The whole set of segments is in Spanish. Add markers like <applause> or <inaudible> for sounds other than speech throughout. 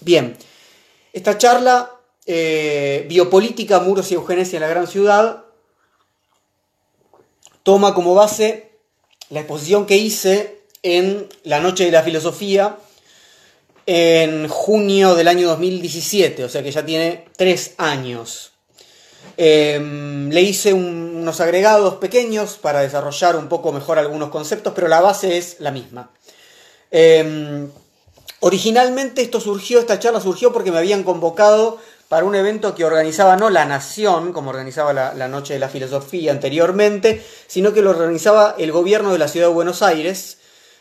Bien, esta charla, eh, Biopolítica, Muros y Eugenesia en la Gran Ciudad, toma como base la exposición que hice en la Noche de la Filosofía en junio del año 2017, o sea que ya tiene tres años. Em, le hice unos agregados pequeños para desarrollar un poco mejor algunos conceptos, pero la base es la misma. Em, originalmente esto surgió, esta charla surgió porque me habían convocado para un evento que organizaba no la Nación, como organizaba la, Noche de la Filosofía anteriormente, sino que lo organizaba el gobierno de la ciudad de Buenos Aires,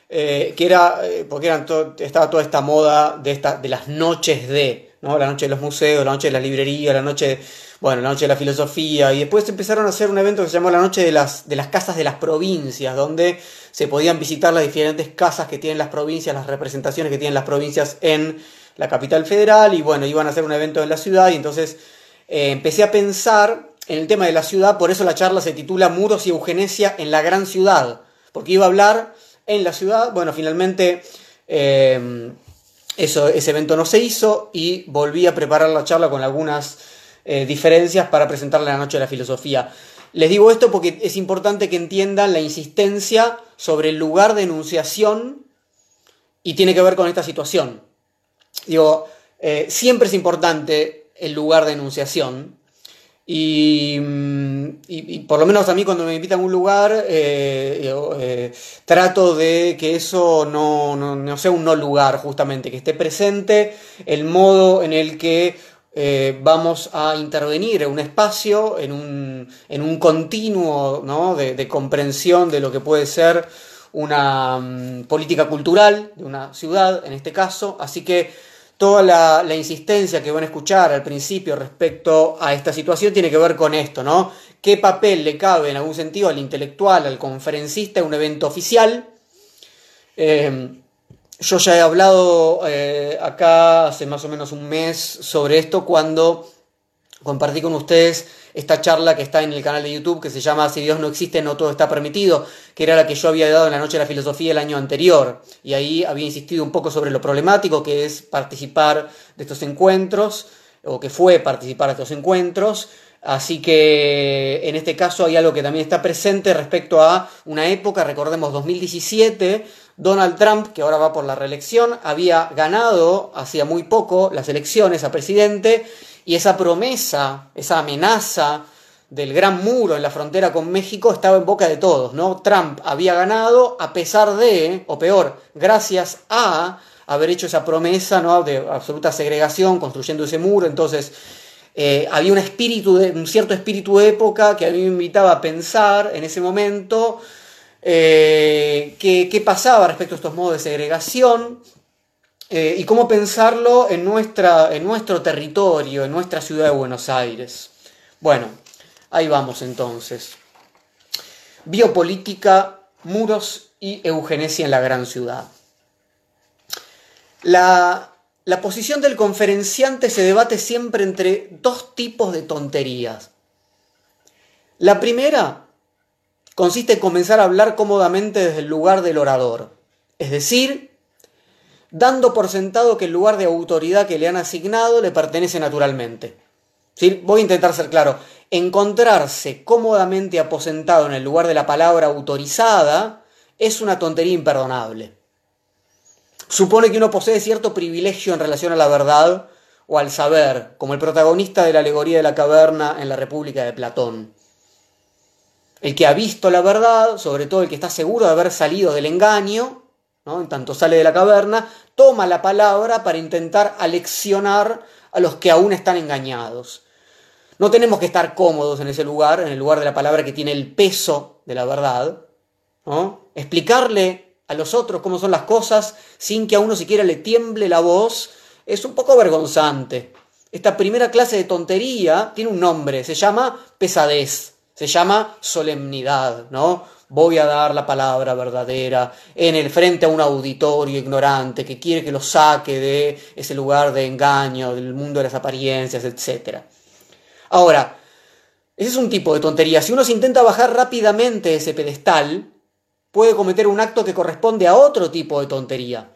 eh, que era, eh, porque eran estaba toda esta moda de, esta, de las noches de, ¿no? la noche de los museos, la noche de la librería, la noche, bueno, la noche de la filosofía, y después empezaron a hacer un evento que se llamó la noche de las, de las casas de las provincias, donde se podían visitar las diferentes casas que tienen las provincias, las representaciones que tienen las provincias en la capital federal, y bueno, iban a hacer un evento en la ciudad, y entonces eh, empecé a pensar en el tema de la ciudad, por eso la charla se titula Muros y Eugenesia en la gran ciudad, porque iba a hablar en la ciudad. Bueno, finalmente eh, eso, ese evento no se hizo y volví a preparar la charla con algunas eh, diferencias para presentarle la noche de la filosofía. Les digo esto porque es importante que entiendan la insistencia sobre el lugar de enunciación y tiene que ver con esta situación. Digo, eh, siempre es importante el lugar de enunciación, Mm, y, por lo menos a mí cuando me invitan a un lugar, eh, trato de que eso no, no, sea un no lugar, justamente, que esté presente el modo en el que eh, vamos a intervenir en un espacio, en un, en un continuo ¿no? de, comprensión de lo que puede ser una mm, política cultural de una ciudad, en este caso. Así que toda la, insistencia que van a escuchar al principio respecto a esta situación tiene que ver con esto, ¿no? ¿Qué papel le cabe en algún sentido al intelectual, al conferencista en un evento oficial? Eh, yo ya he hablado eh, acá hace más o menos un mes sobre esto cuando compartí con ustedes esta charla que está en el canal de YouTube que se llama Si Dios no existe, no todo está permitido, que era la que yo había dado en la Noche de la Filosofía el año anterior. Y ahí había insistido un poco sobre lo problemático que es participar de estos encuentros, o que fue participar de estos encuentros. Así que en este caso hay algo que también está presente respecto a una época, recordemos 2017, Donald Trump, que ahora va por la reelección, había ganado hacía muy poco las elecciones a presidente y esa promesa, esa amenaza del gran muro en la frontera con México estaba en boca de todos, ¿no? Trump había ganado a pesar de, o peor, gracias a haber hecho esa promesa ¿no? de absoluta segregación, construyendo ese muro. Entonces, eh, había un espíritu, de, un cierto espíritu de época que a mí me invitaba a pensar en ese momento eh, qué pasaba respecto a estos modos de segregación, eh, y cómo pensarlo en, nuestra, en nuestro territorio, en nuestra ciudad de Buenos Aires. Bueno, ahí vamos entonces. Biopolítica, muros y eugenesia en la gran ciudad. La, la posición del conferenciante se debate siempre entre dos tipos de tonterías. La primera consiste en comenzar a hablar cómodamente desde el lugar del orador, es decir, dando por sentado que el lugar de autoridad que le han asignado le pertenece naturalmente. ¿Sí? Voy a intentar ser claro. Encontrarse cómodamente aposentado en el lugar de la palabra autorizada es una tontería imperdonable. Supone que uno posee cierto privilegio en relación a la verdad o al saber, como el protagonista de la alegoría de la caverna en la República de Platón. El que ha visto la verdad, sobre todo el que está seguro de haber salido del engaño, en tanto sale de la caverna, toma la palabra para intentar aleccionar a los que aún están engañados. No tenemos que estar cómodos en ese lugar, en el lugar de la palabra que tiene el peso de la verdad. Explicarle a los otros cómo son las cosas sin que a uno siquiera le tiemble la voz es un poco vergonzante. Esta primera clase de tontería tiene un nombre, se llama pesadez, se llama solemnidad, ¿no? voy a dar la palabra verdadera en el frente a un auditorio ignorante que quiere que lo saque de ese lugar de engaño, del mundo de las apariencias, etc. Ahora, ese es un tipo de tontería. Si uno se intenta bajar rápidamente ese pedestal, puede cometer un acto que corresponde a otro tipo de tontería,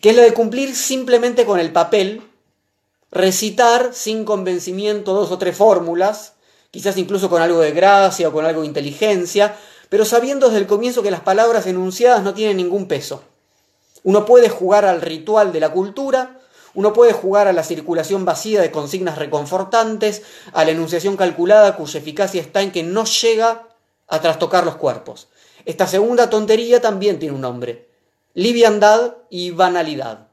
que es la de cumplir simplemente con el papel, recitar sin convencimiento dos o tres fórmulas, quizás incluso con algo de gracia o con algo de inteligencia, pero sabiendo desde el comienzo que las palabras enunciadas no tienen ningún peso. Uno puede jugar al ritual de la cultura, uno puede jugar a la circulación vacía de consignas reconfortantes, a la enunciación calculada cuya eficacia está en que no llega a trastocar los cuerpos. Esta segunda tontería también tiene un nombre, liviandad y banalidad.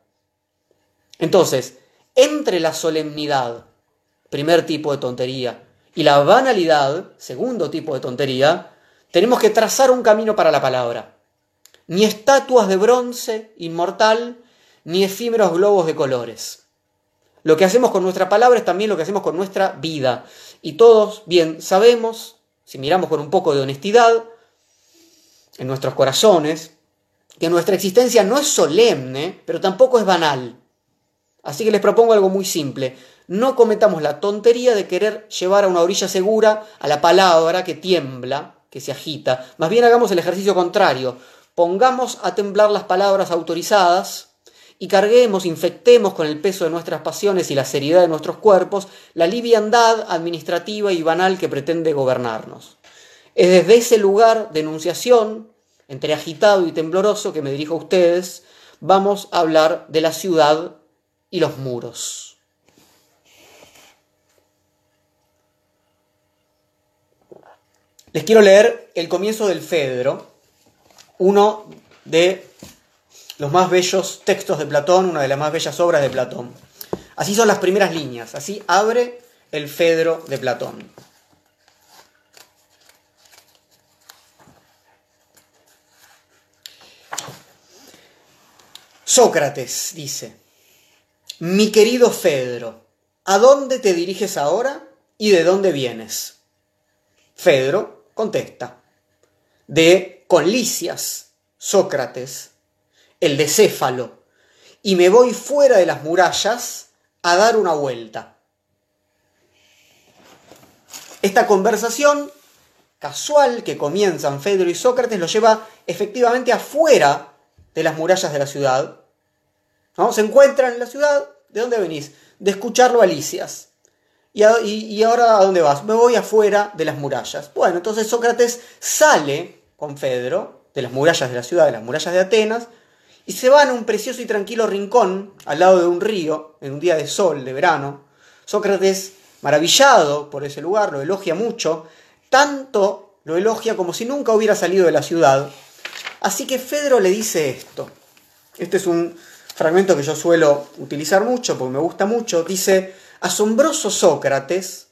Entonces, entre la solemnidad, primer tipo de tontería, y la banalidad, segundo tipo de tontería, tenemos que trazar un camino para la palabra. Ni estatuas de bronce inmortal, ni efímeros globos de colores. Lo que hacemos con nuestra palabra es también lo que hacemos con nuestra vida. Y todos bien sabemos, si miramos con un poco de honestidad en nuestros corazones, que nuestra existencia no es solemne, pero tampoco es banal. Así que les propongo algo muy simple. No cometamos la tontería de querer llevar a una orilla segura a la palabra que tiembla, que se agita. Más bien hagamos el ejercicio contrario. Pongamos a temblar las palabras autorizadas y carguemos, infectemos con el peso de nuestras pasiones y la seriedad de nuestros cuerpos la liviandad administrativa y banal que pretende gobernarnos. Es desde ese lugar de entre agitado y tembloroso, que me dirijo a ustedes, vamos a hablar de la ciudad y los muros. Les quiero leer el comienzo del Fedro, uno de los más bellos textos de Platón, una de las más bellas obras de Platón. Así son las primeras líneas, así abre el Fedro de Platón. Sócrates dice, mi querido Fedro, ¿a dónde te diriges ahora y de dónde vienes? Fedro contesta, de Conlicias, Sócrates, el de Céfalo, y me voy fuera de las murallas a dar una vuelta. Esta conversación casual que comienzan Fedro y Sócrates lo lleva efectivamente afuera de las murallas de la ciudad, se encuentran en la ciudad, ¿de dónde venís? De escucharlo a Alicias. ¿Y, y, ahora a dónde vas? Me voy afuera de las murallas. Bueno, entonces Sócrates sale con Fedro de las murallas de la ciudad, de las murallas de Atenas, y se van a un precioso y tranquilo rincón al lado de un río, en un día de sol, de verano. Sócrates, maravillado por ese lugar, lo elogia mucho, tanto lo elogia como si nunca hubiera salido de la ciudad. Así que Fedro le dice esto. Este es un, fragmento que yo suelo utilizar mucho porque me gusta mucho, dice, asombroso Sócrates,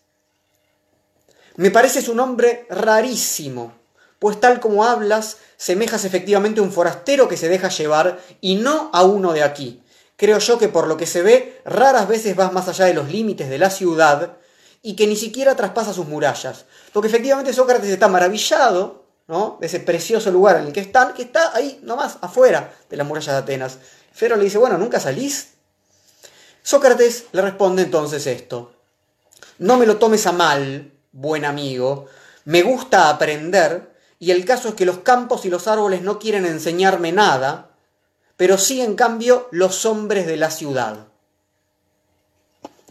me pareces un hombre rarísimo, pues tal como hablas, semejas efectivamente a un forastero que se deja llevar y no a uno de aquí. Creo yo que por lo que se ve, raras veces vas más allá de los límites de la ciudad y que ni siquiera traspasa sus murallas. Porque efectivamente Sócrates está maravillado ¿no? de ese precioso lugar en el que están, que está ahí nomás afuera de las murallas de Atenas. Fero le dice, bueno, ¿nunca salís? Sócrates le responde entonces esto. No me lo tomes a mal, buen amigo. Me gusta aprender y el caso es que los campos y los árboles no quieren enseñarme nada, pero sí en cambio los hombres de la ciudad.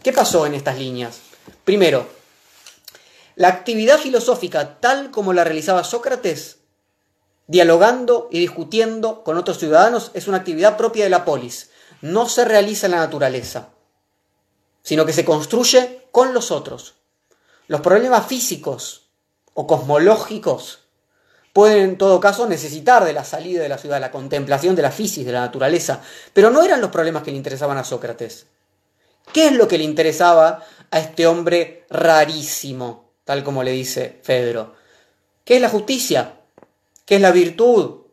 ¿Qué pasó en estas líneas? Primero, la actividad filosófica tal como la realizaba Sócrates dialogando y discutiendo con otros ciudadanos es una actividad propia de la polis. No se realiza en la naturaleza, sino que se construye con los otros. Los problemas físicos o cosmológicos pueden en todo caso necesitar de la salida de la ciudad, la contemplación de la física, de la naturaleza, pero no eran los problemas que le interesaban a Sócrates. ¿Qué es lo que le interesaba a este hombre rarísimo, tal como le dice Fedro? ¿Qué es la justicia? ¿Qué es la virtud?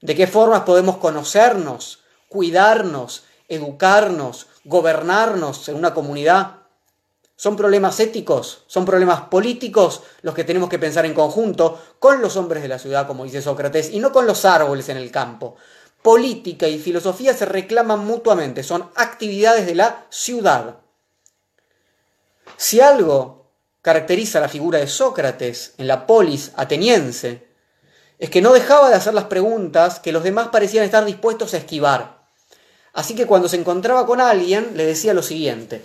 ¿De qué formas podemos conocernos, cuidarnos, educarnos, gobernarnos en una comunidad? Son problemas éticos, son problemas políticos los que tenemos que pensar en conjunto con los hombres de la ciudad, como dice Sócrates, y no con los árboles en el campo. Política y filosofía se reclaman mutuamente, son actividades de la ciudad. Si algo caracteriza la figura de Sócrates en la polis ateniense, es que no dejaba de hacer las preguntas que los demás parecían estar dispuestos a esquivar. Así que cuando se encontraba con alguien, le decía lo siguiente.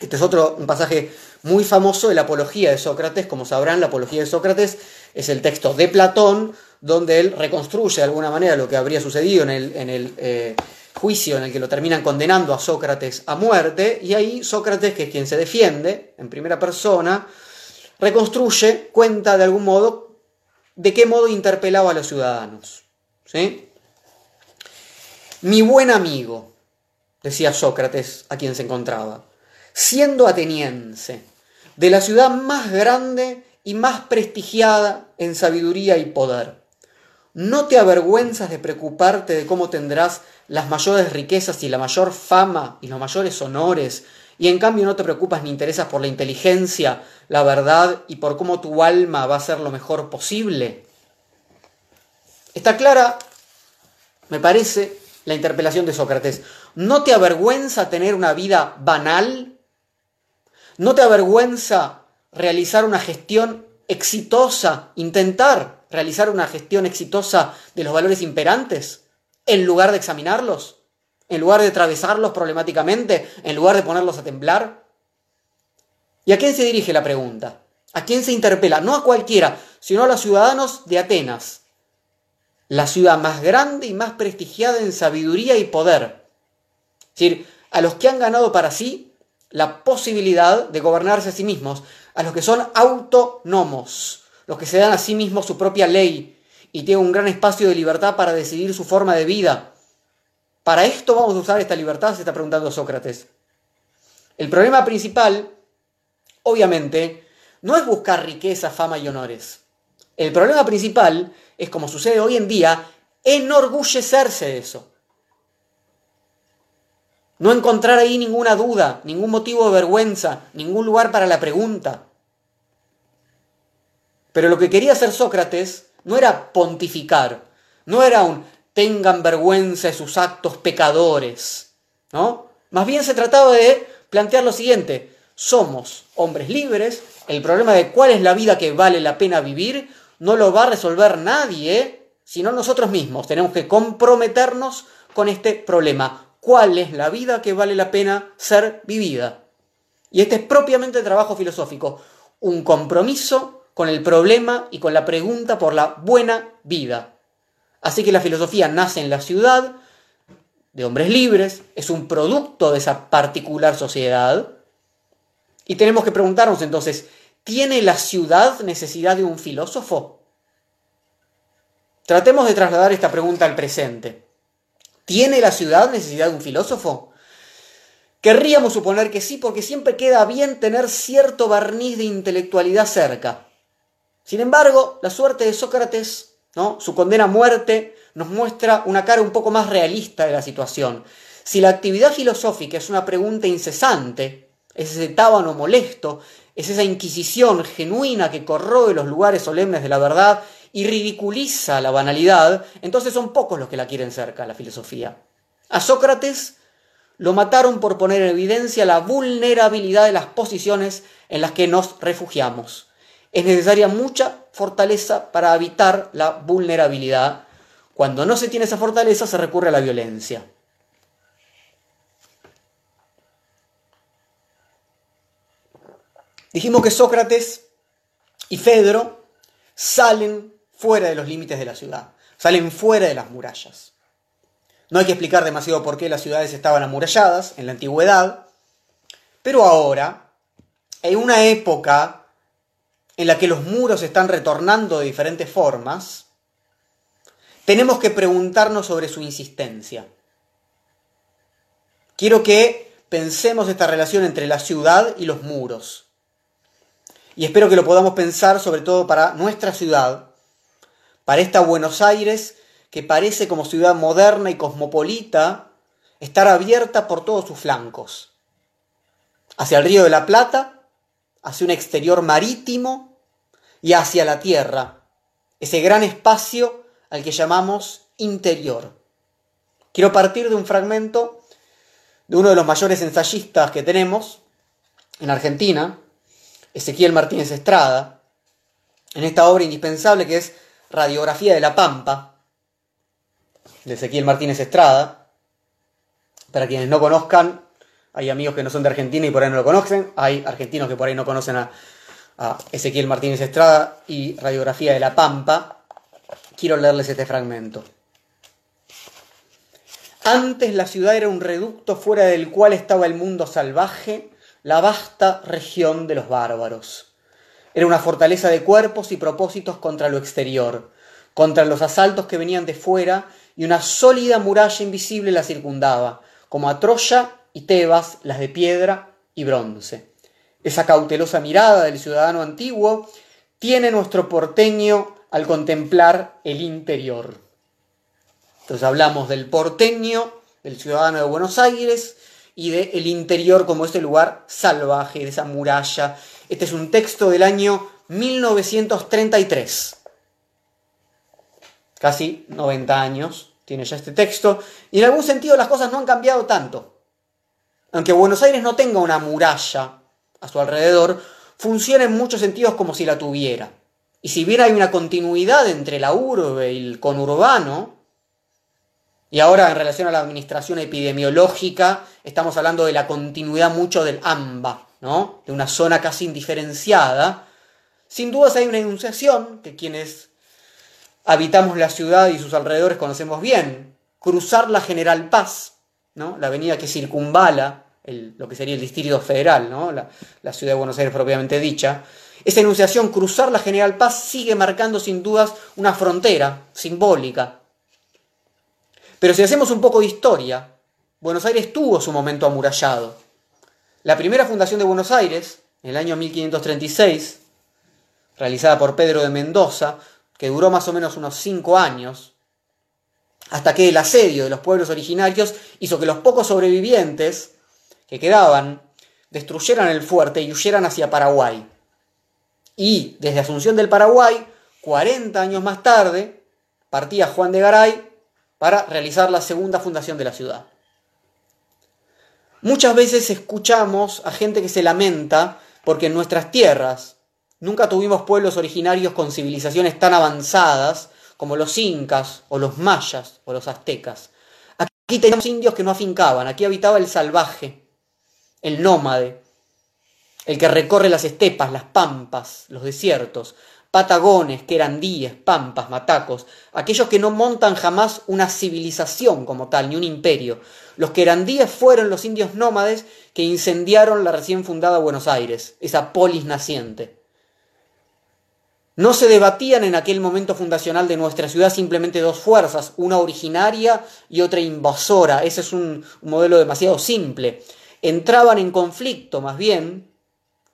Este es otro un pasaje muy famoso de la apología de Sócrates. Como sabrán, la apología de Sócrates es el texto de Platón, donde él reconstruye de alguna manera lo que habría sucedido en el, eh, juicio en el que lo terminan condenando a Sócrates a muerte. Y ahí Sócrates, que es quien se defiende en primera persona, reconstruye, cuenta de algún modo de qué modo interpelaba a los ciudadanos. ¿sí? Mi buen amigo, decía Sócrates a quien se encontraba, siendo ateniense, de la ciudad más grande y más prestigiada en sabiduría y poder, ¿no te avergüenzas de preocuparte de cómo tendrás las mayores riquezas y la mayor fama y los mayores honores, y en cambio no te preocupas ni interesas por la inteligencia, la verdad y por cómo tu alma va a ser lo mejor posible? Está clara, me parece, la interpelación de Sócrates. ¿No te avergüenza tener una vida banal? ¿No te avergüenza realizar una gestión exitosa, intentar realizar una gestión exitosa de los valores imperantes, en lugar de examinarlos, en lugar de atravesarlos problemáticamente, en lugar de ponerlos a temblar? ¿Y a quién se dirige la pregunta? ¿A quién se interpela? No a cualquiera, sino a los ciudadanos de Atenas, la ciudad más grande y más prestigiada en sabiduría y poder. Es decir, a los que han ganado para sí la posibilidad de gobernarse a sí mismos, a los que son autónomos, los que se dan a sí mismos su propia ley y tienen un gran espacio de libertad para decidir su forma de vida. Para esto vamos a usar esta libertad, se está preguntando Sócrates. El problema principal, obviamente, no es buscar riqueza, fama y honores. El problema principal es, como sucede hoy en día, enorgullecerse de eso. No encontrar ahí ninguna duda, ningún motivo de vergüenza, ningún lugar para la pregunta. Pero lo que quería hacer Sócrates no era pontificar, no era un tengan vergüenza de sus actos pecadores, ¿no? Más bien se trataba de plantear lo siguiente, somos hombres libres, el problema de cuál es la vida que vale la pena vivir no lo va a resolver nadie, sino nosotros mismos. Tenemos que comprometernos con este problema. ¿Cuál es la vida que vale la pena ser vivida? Y este es propiamente trabajo filosófico, un compromiso con el problema y con la pregunta por la buena vida. Así que la filosofía nace en la ciudad, de hombres libres, es un producto de esa particular sociedad. Y tenemos que preguntarnos entonces, ¿Tiene la ciudad necesidad de un filósofo? Tratemos de trasladar esta pregunta al presente. ¿Tiene la ciudad necesidad de un filósofo? Querríamos suponer que sí, porque siempre queda bien tener cierto barniz de intelectualidad cerca. Sin embargo, la suerte de Sócrates, ¿no? su condena a muerte, nos muestra una cara un poco más realista de la situación. Si la actividad filosófica es una pregunta incesante, es ese tábano molesto es esa inquisición genuina que corroe los lugares solemnes de la verdad y ridiculiza la banalidad, entonces son pocos los que la quieren cerca, la filosofía. A Sócrates lo mataron por poner en evidencia la vulnerabilidad de las posiciones en las que nos refugiamos. Es necesaria mucha fortaleza para evitar la vulnerabilidad. Cuando no se tiene esa fortaleza se recurre a la violencia. Dijimos que Sócrates y Fedro salen fuera de los límites de la ciudad, salen fuera de las murallas. No hay que explicar demasiado por qué las ciudades estaban amuralladas en la antigüedad, pero ahora, en una época en la que los muros están retornando de diferentes formas, tenemos que preguntarnos sobre su insistencia. Quiero que pensemos esta relación entre la ciudad y los muros y espero que lo podamos pensar sobre todo para nuestra ciudad, para esta Buenos Aires que parece como ciudad moderna y cosmopolita, estar abierta por todos sus flancos, hacia el río de la Plata, hacia un exterior marítimo y hacia la tierra, ese gran espacio al que llamamos interior. Quiero partir de un fragmento de uno de los mayores ensayistas que tenemos en Argentina, Ezequiel Martínez Estrada, en esta obra indispensable que es Radiografía de la Pampa, de Ezequiel Martínez Estrada, Para quienes no conozcan, hay amigos que no son de Argentina y por ahí no lo conocen, hay argentinos que por ahí no conocen a, a Ezequiel Martínez Estrada y Radiografía de la Pampa. Quiero leerles este fragmento. Antes la ciudad era un reducto fuera del cual estaba el mundo salvaje, la vasta región de los bárbaros. Era una fortaleza de cuerpos y propósitos contra lo exterior, contra los asaltos que venían de fuera, y una sólida muralla invisible la circundaba, como a Troya y Tebas las de piedra y bronce. Esa cautelosa mirada del ciudadano antiguo tiene nuestro porteño al contemplar el interior. Entonces hablamos del porteño, del ciudadano de Buenos Aires y del interior como este lugar salvaje, de esa muralla. Este es un texto del año 1933. Casi 90 años tiene ya este texto. Y en algún sentido las cosas no han cambiado tanto. Aunque Buenos Aires no tenga una muralla a su alrededor, funciona en muchos sentidos como si la tuviera. Y si bien hay una continuidad entre la urbe y el conurbano, y ahora en relación a la administración epidemiológica, estamos hablando de la continuidad mucho del AMBA, ¿no? De una zona casi indiferenciada. Sin dudas hay una enunciación que quienes habitamos la ciudad y sus alrededores conocemos bien. Cruzar la General Paz, ¿no? La avenida que circunvala lo que sería el Distrito Federal, ¿no? La, la ciudad de Buenos Aires propiamente dicha. Esa enunciación, cruzar la General Paz, sigue marcando sin dudas una frontera simbólica pero si hacemos un poco de historia, Buenos Aires tuvo su momento amurallado. La primera fundación de Buenos Aires, en el año 1536, realizada por Pedro de Mendoza, que duró más o menos unos cinco años, hasta que el asedio de los pueblos originarios hizo que los pocos sobrevivientes que quedaban destruyeran el fuerte y huyeran hacia Paraguay. Y desde Asunción del Paraguay, 40 años más tarde, partía Juan de Garay para realizar la segunda fundación de la ciudad. Muchas veces escuchamos a gente que se lamenta porque en nuestras tierras nunca tuvimos pueblos originarios con civilizaciones tan avanzadas como los incas o los mayas o los aztecas. Aquí teníamos indios que no afincaban, aquí habitaba el salvaje, el nómade, el que recorre las estepas, las pampas, los desiertos, patagones, querandíes, pampas, matacos, aquellos que no montan jamás una civilización como tal, ni un imperio. Los querandíes fueron los indios nómades que incendiaron la recién fundada Buenos Aires, esa polis naciente. No se debatían en aquel momento fundacional de nuestra ciudad simplemente dos fuerzas, una originaria y otra invasora. Ese es un, un modelo demasiado simple. Entraban en conflicto, más bien,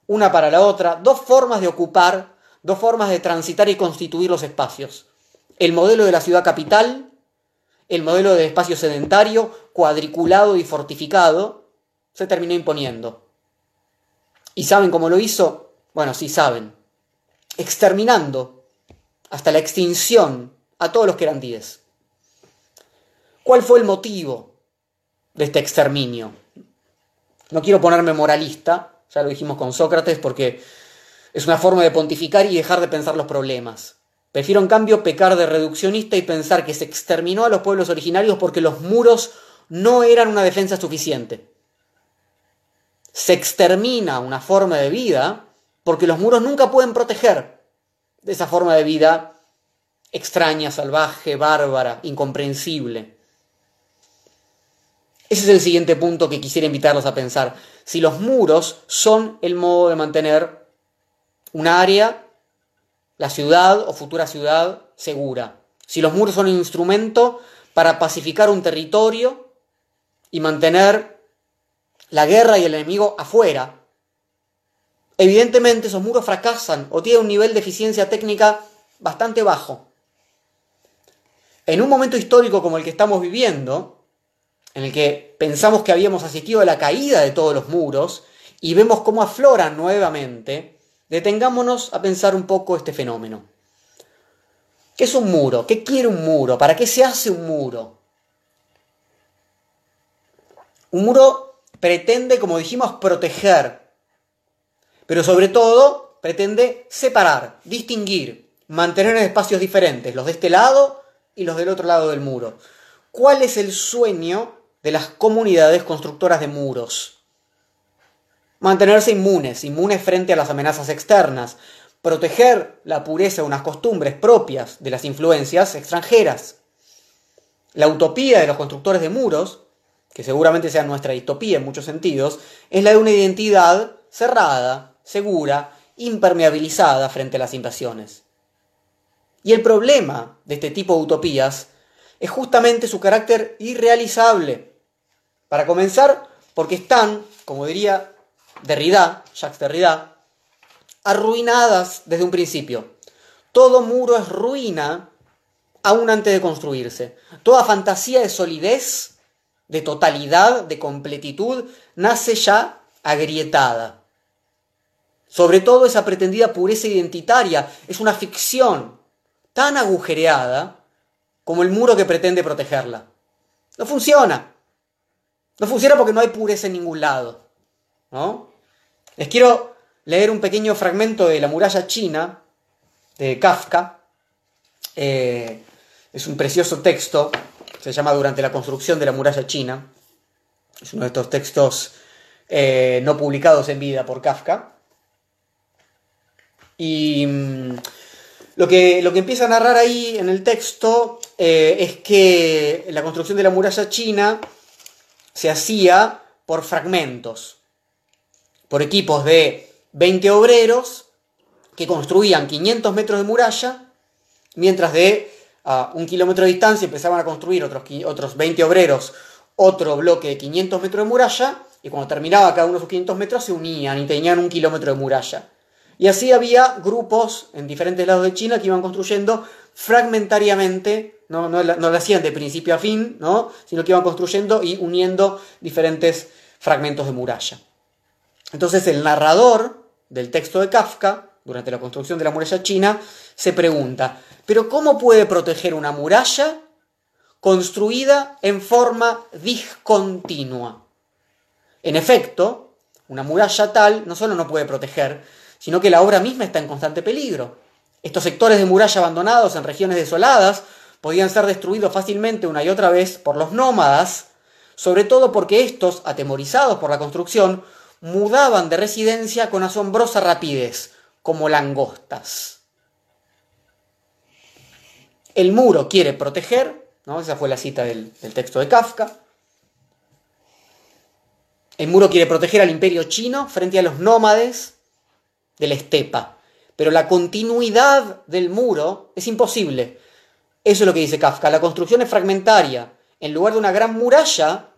una para la otra, dos formas de ocupar dos formas de transitar y constituir los espacios. El modelo de la ciudad capital, el modelo de espacio sedentario, cuadriculado y fortificado, se terminó imponiendo. ¿Y saben cómo lo hizo? Bueno, sí saben. Exterminando hasta la extinción a todos los que eran diez. ¿Cuál fue el motivo de este exterminio? No quiero ponerme moralista, ya lo dijimos con Sócrates, porque es una forma de pontificar y dejar de pensar los problemas. Prefiero en cambio pecar de reduccionista y pensar que se exterminó a los pueblos originarios porque los muros no eran una defensa suficiente. Se extermina una forma de vida porque los muros nunca pueden proteger de esa forma de vida extraña, salvaje, bárbara, incomprensible. Ese es el siguiente punto que quisiera invitarlos a pensar. Si los muros son el modo de mantener un área, la ciudad o futura ciudad segura. Si los muros son un instrumento para pacificar un territorio y mantener la guerra y el enemigo afuera, evidentemente esos muros fracasan o tienen un nivel de eficiencia técnica bastante bajo. En un momento histórico como el que estamos viviendo, en el que pensamos que habíamos asistido a la caída de todos los muros y vemos cómo afloran nuevamente, Detengámonos a pensar un poco este fenómeno. ¿Qué es un muro? ¿Qué quiere un muro? ¿Para qué se hace un muro? Un muro pretende, como dijimos, proteger, pero sobre todo pretende separar, distinguir, mantener en espacios diferentes, los de este lado y los del otro lado del muro. ¿Cuál es el sueño de las comunidades constructoras de muros. Mantenerse inmunes, inmunes frente a las amenazas externas, proteger la pureza de unas costumbres propias de las influencias extranjeras. La utopía de los constructores de muros, que seguramente sea nuestra distopía en muchos sentidos, es la de una identidad cerrada, segura, impermeabilizada frente a las invasiones. Y el problema de este tipo de utopías es justamente su carácter irrealizable. Para comenzar, porque están, como diría Derrida, Jacques Derrida, arruinadas desde un principio. Todo muro es ruina aún antes de construirse. Toda fantasía de solidez, de totalidad, de completitud, nace ya agrietada. Sobre todo esa pretendida pureza identitaria es una ficción tan agujereada como el muro que pretende protegerla. No funciona. No funciona porque no hay pureza en ningún lado. ¿no? Les quiero leer un pequeño fragmento de La muralla china de Kafka. Eh, es un precioso texto, se llama Durante la construcción de la muralla china. Es uno de estos textos eh, no publicados en vida por Kafka. Y mm, lo que, lo que empieza a narrar ahí en el texto eh, es que la construcción de la muralla china se hacía por fragmentos, por equipos de 20 obreros que construían 500 metros de muralla, mientras de a un kilómetro de distancia empezaban a construir otros, otros 20 obreros otro bloque de 500 metros de muralla, y cuando terminaba cada uno de esos 500 metros se unían y tenían un kilómetro de muralla. Y así había grupos en diferentes lados de China que iban construyendo fragmentariamente, no, no, lo hacían de principio a fin, ¿no? sino que iban construyendo y uniendo diferentes fragmentos de muralla. Entonces el narrador del texto de Kafka, durante la construcción de la muralla china, se pregunta, ¿pero cómo puede proteger una muralla construida en forma discontinua? En efecto, una muralla tal no solo no puede proteger, sino que la obra misma está en constante peligro. Estos sectores de muralla abandonados en regiones desoladas podían ser destruidos fácilmente una y otra vez por los nómadas, sobre todo porque estos, atemorizados por la construcción, mudaban de residencia con asombrosa rapidez, como langostas. El muro quiere proteger, ¿no? esa fue la cita del, del texto de Kafka, el muro quiere proteger al imperio chino frente a los nómades de la estepa. Pero la continuidad del muro es imposible. Eso es lo que dice Kafka. La construcción es fragmentaria. En lugar de una gran muralla,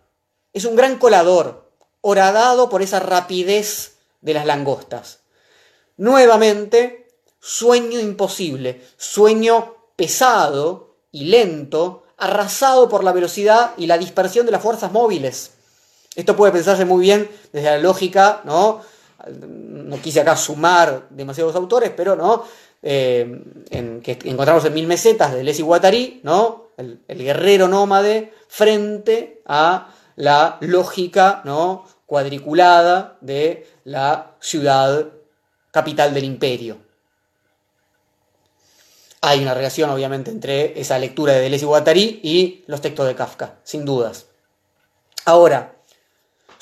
es un gran colador, horadado por esa rapidez de las langostas. Nuevamente, sueño imposible, sueño pesado y lento, arrasado por la velocidad y la dispersión de las fuerzas móviles. Esto puede pensarse muy bien desde la lógica ¿no? no quise acá sumar demasiados autores, pero ¿no? Eh, en, que encontramos en Mil Mesetas de Lesi Guattari, ¿no? El, guerrero nómade frente a la lógica ¿no? cuadriculada de la ciudad capital del imperio. Hay una relación, obviamente, entre esa lectura de Deleuze y y los textos de Kafka, sin dudas. Ahora,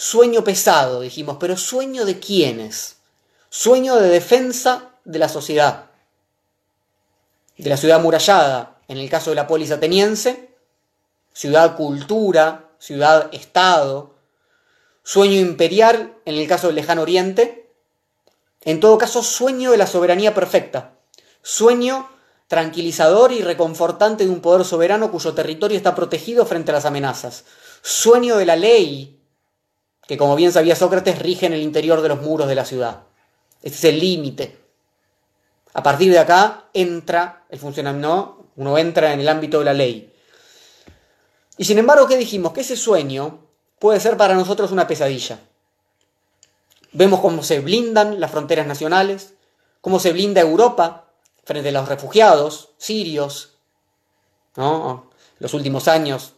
Sueño pesado, dijimos, pero sueño de quiénes? Sueño de defensa de la sociedad, de la ciudad amurallada, en el caso de la polis ateniense, ciudad cultura, ciudad estado, sueño imperial en el caso del lejano oriente, en todo caso sueño de la soberanía perfecta, sueño tranquilizador y reconfortante de un poder soberano cuyo territorio está protegido frente a las amenazas, sueño de la ley que como bien sabía Sócrates, rige en el interior de los muros de la ciudad. Este es el límite. A partir de acá entra el funcionamiento, uno entra en el ámbito de la ley. Y sin embargo, ¿qué dijimos? Que ese sueño puede ser para nosotros una pesadilla. Vemos cómo se blindan las fronteras nacionales, cómo se blinda Europa frente a los refugiados sirios. ¿no? Los últimos años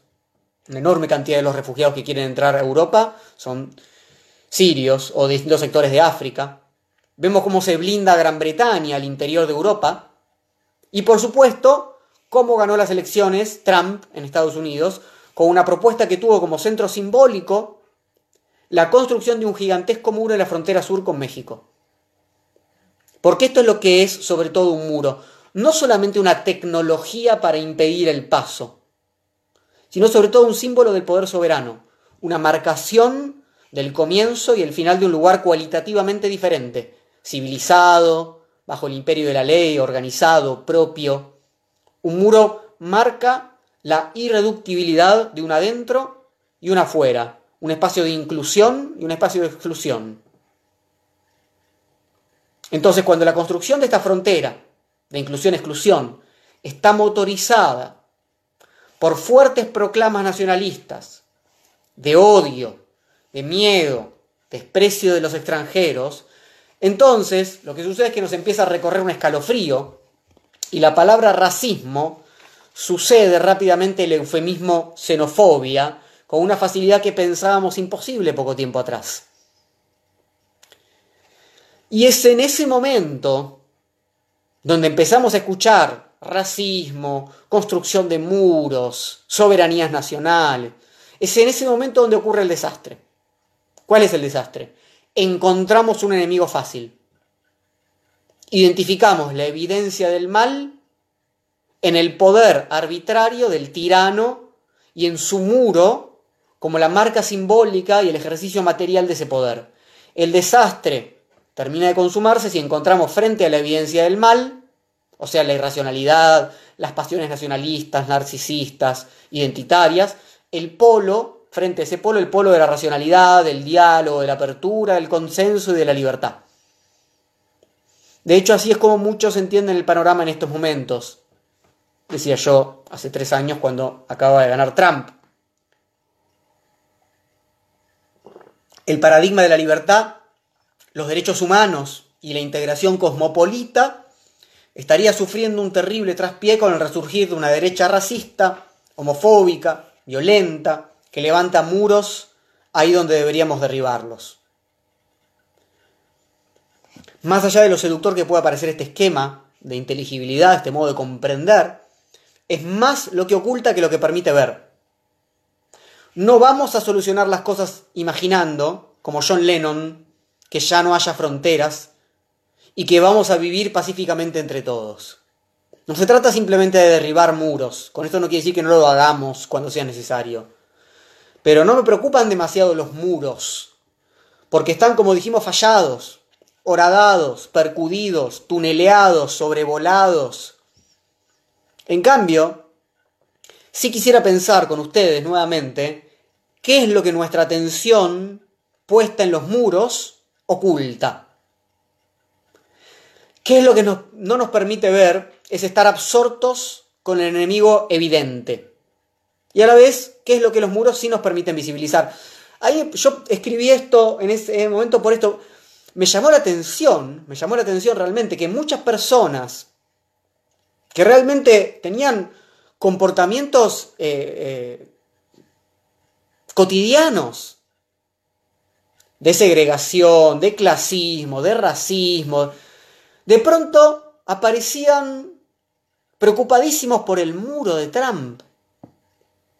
una enorme cantidad de los refugiados que quieren entrar a Europa son sirios o de distintos sectores de África. Vemos cómo se blinda Gran Bretaña al interior de Europa. Y por supuesto, cómo ganó las elecciones Trump en Estados Unidos, con una propuesta que tuvo como centro simbólico la construcción de un gigantesco muro en la frontera sur con México. Porque esto es lo que es sobre todo un muro, no solamente una tecnología para impedir el paso, sino sobre todo un símbolo del poder soberano, una marcación del comienzo y el final de un lugar cualitativamente diferente, civilizado, bajo el imperio de la ley, organizado, propio. Un muro marca la irreductibilidad de un adentro y un afuera, un espacio de inclusión y un espacio de exclusión. Entonces, cuando la construcción de esta frontera de inclusión-exclusión está motorizada por fuertes proclamas nacionalistas, de odio, de miedo, desprecio de los extranjeros, entonces lo que sucede es que nos empieza a recorrer un escalofrío y la palabra racismo sucede rápidamente el eufemismo xenofobia con una facilidad que pensábamos imposible poco tiempo atrás. Y es en ese momento donde empezamos a escuchar racismo, construcción de muros, soberanías nacionales. Es en ese momento donde ocurre el desastre. ¿Cuál es el desastre? Encontramos un enemigo fácil. Identificamos la evidencia del mal en el poder arbitrario del tirano y en su muro como la marca simbólica y el ejercicio material de ese poder. El desastre termina de consumarse si encontramos frente a la evidencia del mal, o sea, la irracionalidad, las pasiones nacionalistas, narcisistas, identitarias, el polo, frente a ese polo, el polo de la racionalidad, del diálogo, de la apertura, del consenso y de la libertad. De hecho, así es como muchos entienden el panorama en estos momentos, decía yo hace tres años cuando acaba de ganar Trump. el paradigma de la libertad, los derechos humanos y la integración cosmopolita, estaría sufriendo un terrible traspié con el resurgir de una derecha racista, homofóbica, violenta, que levanta muros ahí donde deberíamos derribarlos. Más allá de lo seductor que pueda parecer este esquema de inteligibilidad, este modo de comprender, es más lo que oculta que lo que permite ver. No vamos a solucionar las cosas imaginando, como John Lennon, que ya no haya fronteras y que vamos a vivir pacíficamente entre todos. No se trata simplemente de derribar muros, con esto no quiere decir que no lo hagamos cuando sea necesario. Pero no me preocupan demasiado los muros, porque están, como dijimos, fallados, horadados, percudidos, tuneleados, sobrevolados. En cambio, si quisiera pensar con ustedes nuevamente qué es lo que nuestra atención puesta en los muros oculta. ¿Qué es lo que no nos permite ver? Es estar absortos con el enemigo evidente. Y a la vez, ¿qué es lo que los muros sí nos permiten visibilizar? Ahí yo escribí esto en ese momento por esto. Me llamó la atención, me llamó la atención realmente que muchas personas que realmente tenían comportamientos eh, eh, cotidianos de segregación, de clasismo, de racismo, de pronto aparecían preocupadísimos por el muro de Trump.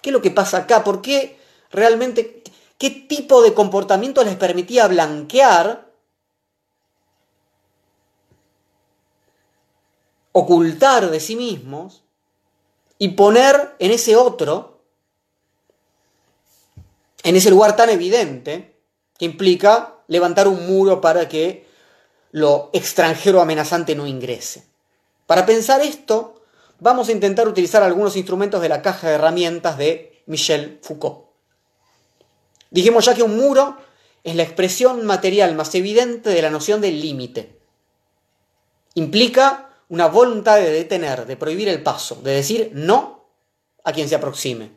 ¿Qué es lo que pasa acá? ¿Por qué realmente, qué tipo de comportamiento les permitía blanquear, ocultar de sí mismos y poner en ese otro, en ese lugar tan evidente, que implica levantar un muro para que lo extranjero amenazante no ingrese. Para pensar esto, vamos a intentar utilizar algunos instrumentos de la caja de herramientas de Michel Foucault. Dijimos ya que un muro es la expresión material más evidente de la noción del límite. Implica una voluntad de detener, de prohibir el paso, de decir no a quien se aproxime.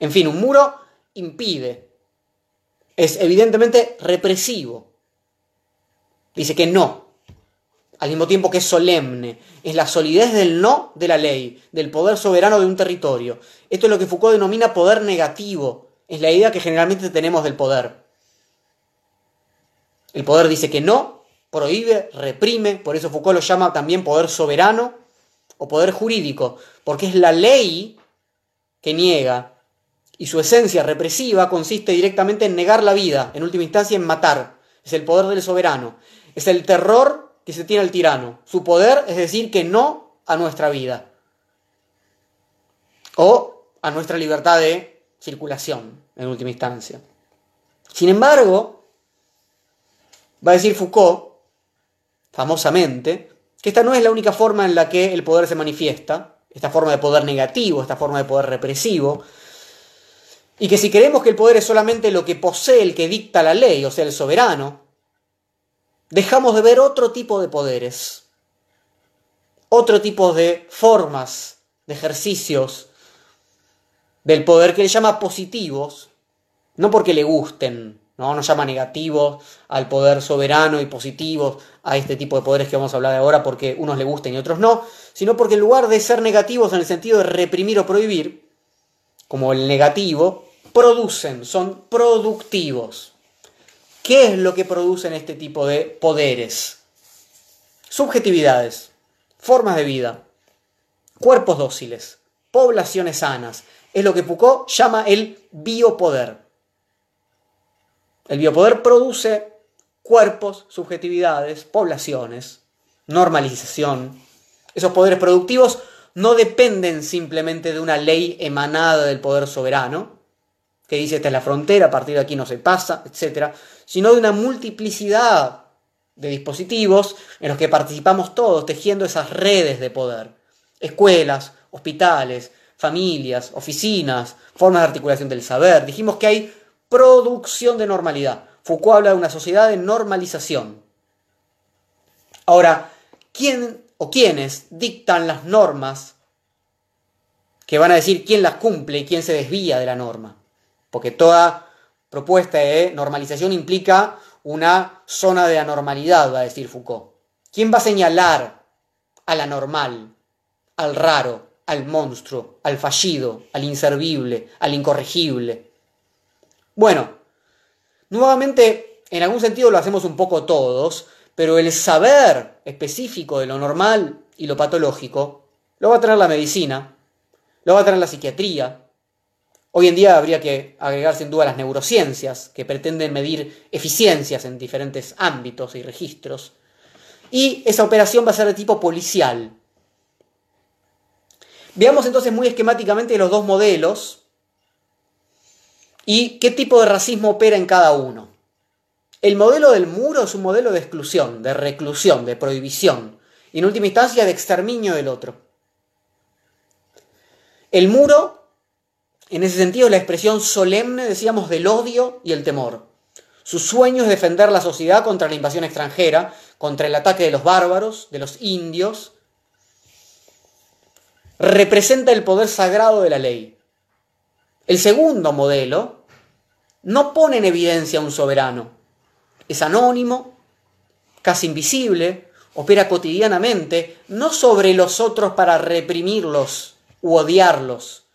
En fin, un muro impide. Es evidentemente represivo. Dice que no. Al mismo tiempo que es solemne. Es la solidez del no de la ley, del poder soberano de un territorio. Esto es lo que Foucault denomina poder negativo. Es la idea que generalmente tenemos del poder. El poder dice que no prohíbe, reprime, por eso Foucault lo llama también poder soberano o poder jurídico, porque es la ley que niega, y su esencia represiva consiste directamente en negar la vida, en última instancia en matar. Es el poder del soberano. Es el terror que se tiene al tirano. Su poder es decir que no a nuestra vida. O a nuestra libertad de circulación, en última instancia. Sin embargo, va a decir Foucault, famosamente, que esta no es la única forma en la que el poder se manifiesta, esta forma de poder negativo, esta forma de poder represivo, y que si creemos que el poder es solamente lo que posee el que dicta la ley, o sea, el soberano, dejamos de ver otro tipo de poderes, otro tipo de formas, de ejercicios del poder que le llama positivos, no porque le gusten, ¿no? Nos llama negativos al poder soberano y positivos a este tipo de poderes que vamos a hablar de ahora porque unos le gusten y otros no, sino porque en lugar de ser negativos en el sentido de reprimir o prohibir, como el negativo, producen, son productivos. ¿Qué es lo que producen este tipo de poderes? Subjetividades, formas de vida, cuerpos dóciles, poblaciones sanas. Es lo que Foucault llama el biopoder. El biopoder produce cuerpos, subjetividades, poblaciones, normalización. Esos poderes productivos no dependen simplemente de una ley emanada del poder soberano, que dice esta es la frontera, a partir de aquí no se pasa, etc., sino de una multiplicidad de dispositivos en los que participamos todos tejiendo esas redes de poder. Escuelas, hospitales, familias, oficinas, formas de articulación del saber. Dijimos que hay producción de normalidad. Foucault habla de una sociedad de normalización. Ahora, ¿quién o quiénes dictan las normas que van a decir quién las cumple y quién se desvía de la norma? Porque toda propuesta de normalización implica una zona de anormalidad, va a decir Foucault. ¿Quién va a señalar al anormal, al raro, al monstruo, al fallido, al inservible, al incorregible? Bueno, nuevamente, en algún sentido lo hacemos un poco todos, pero el saber específico de lo normal y lo patológico lo va a tener la medicina, lo va a tener la psiquiatría, Hoy en día habría que agregar sin duda las neurociencias, que pretenden medir eficiencias en diferentes ámbitos y registros. Y esa operación va a ser de tipo policial. Veamos entonces muy esquemáticamente los dos modelos y qué tipo de racismo opera en cada uno. El modelo del muro es un modelo de exclusión, de reclusión, de prohibición y en última instancia de exterminio del otro. El muro en ese sentido, la expresión solemne, decíamos, del odio y el temor. Su sueño es defender la sociedad contra la invasión extranjera, contra el ataque de los bárbaros, de los indios. Representa el poder sagrado de la ley. El segundo modelo no pone en evidencia a un soberano. Es anónimo, casi invisible, opera cotidianamente, no sobre los otros para reprimirlos u odiarlos,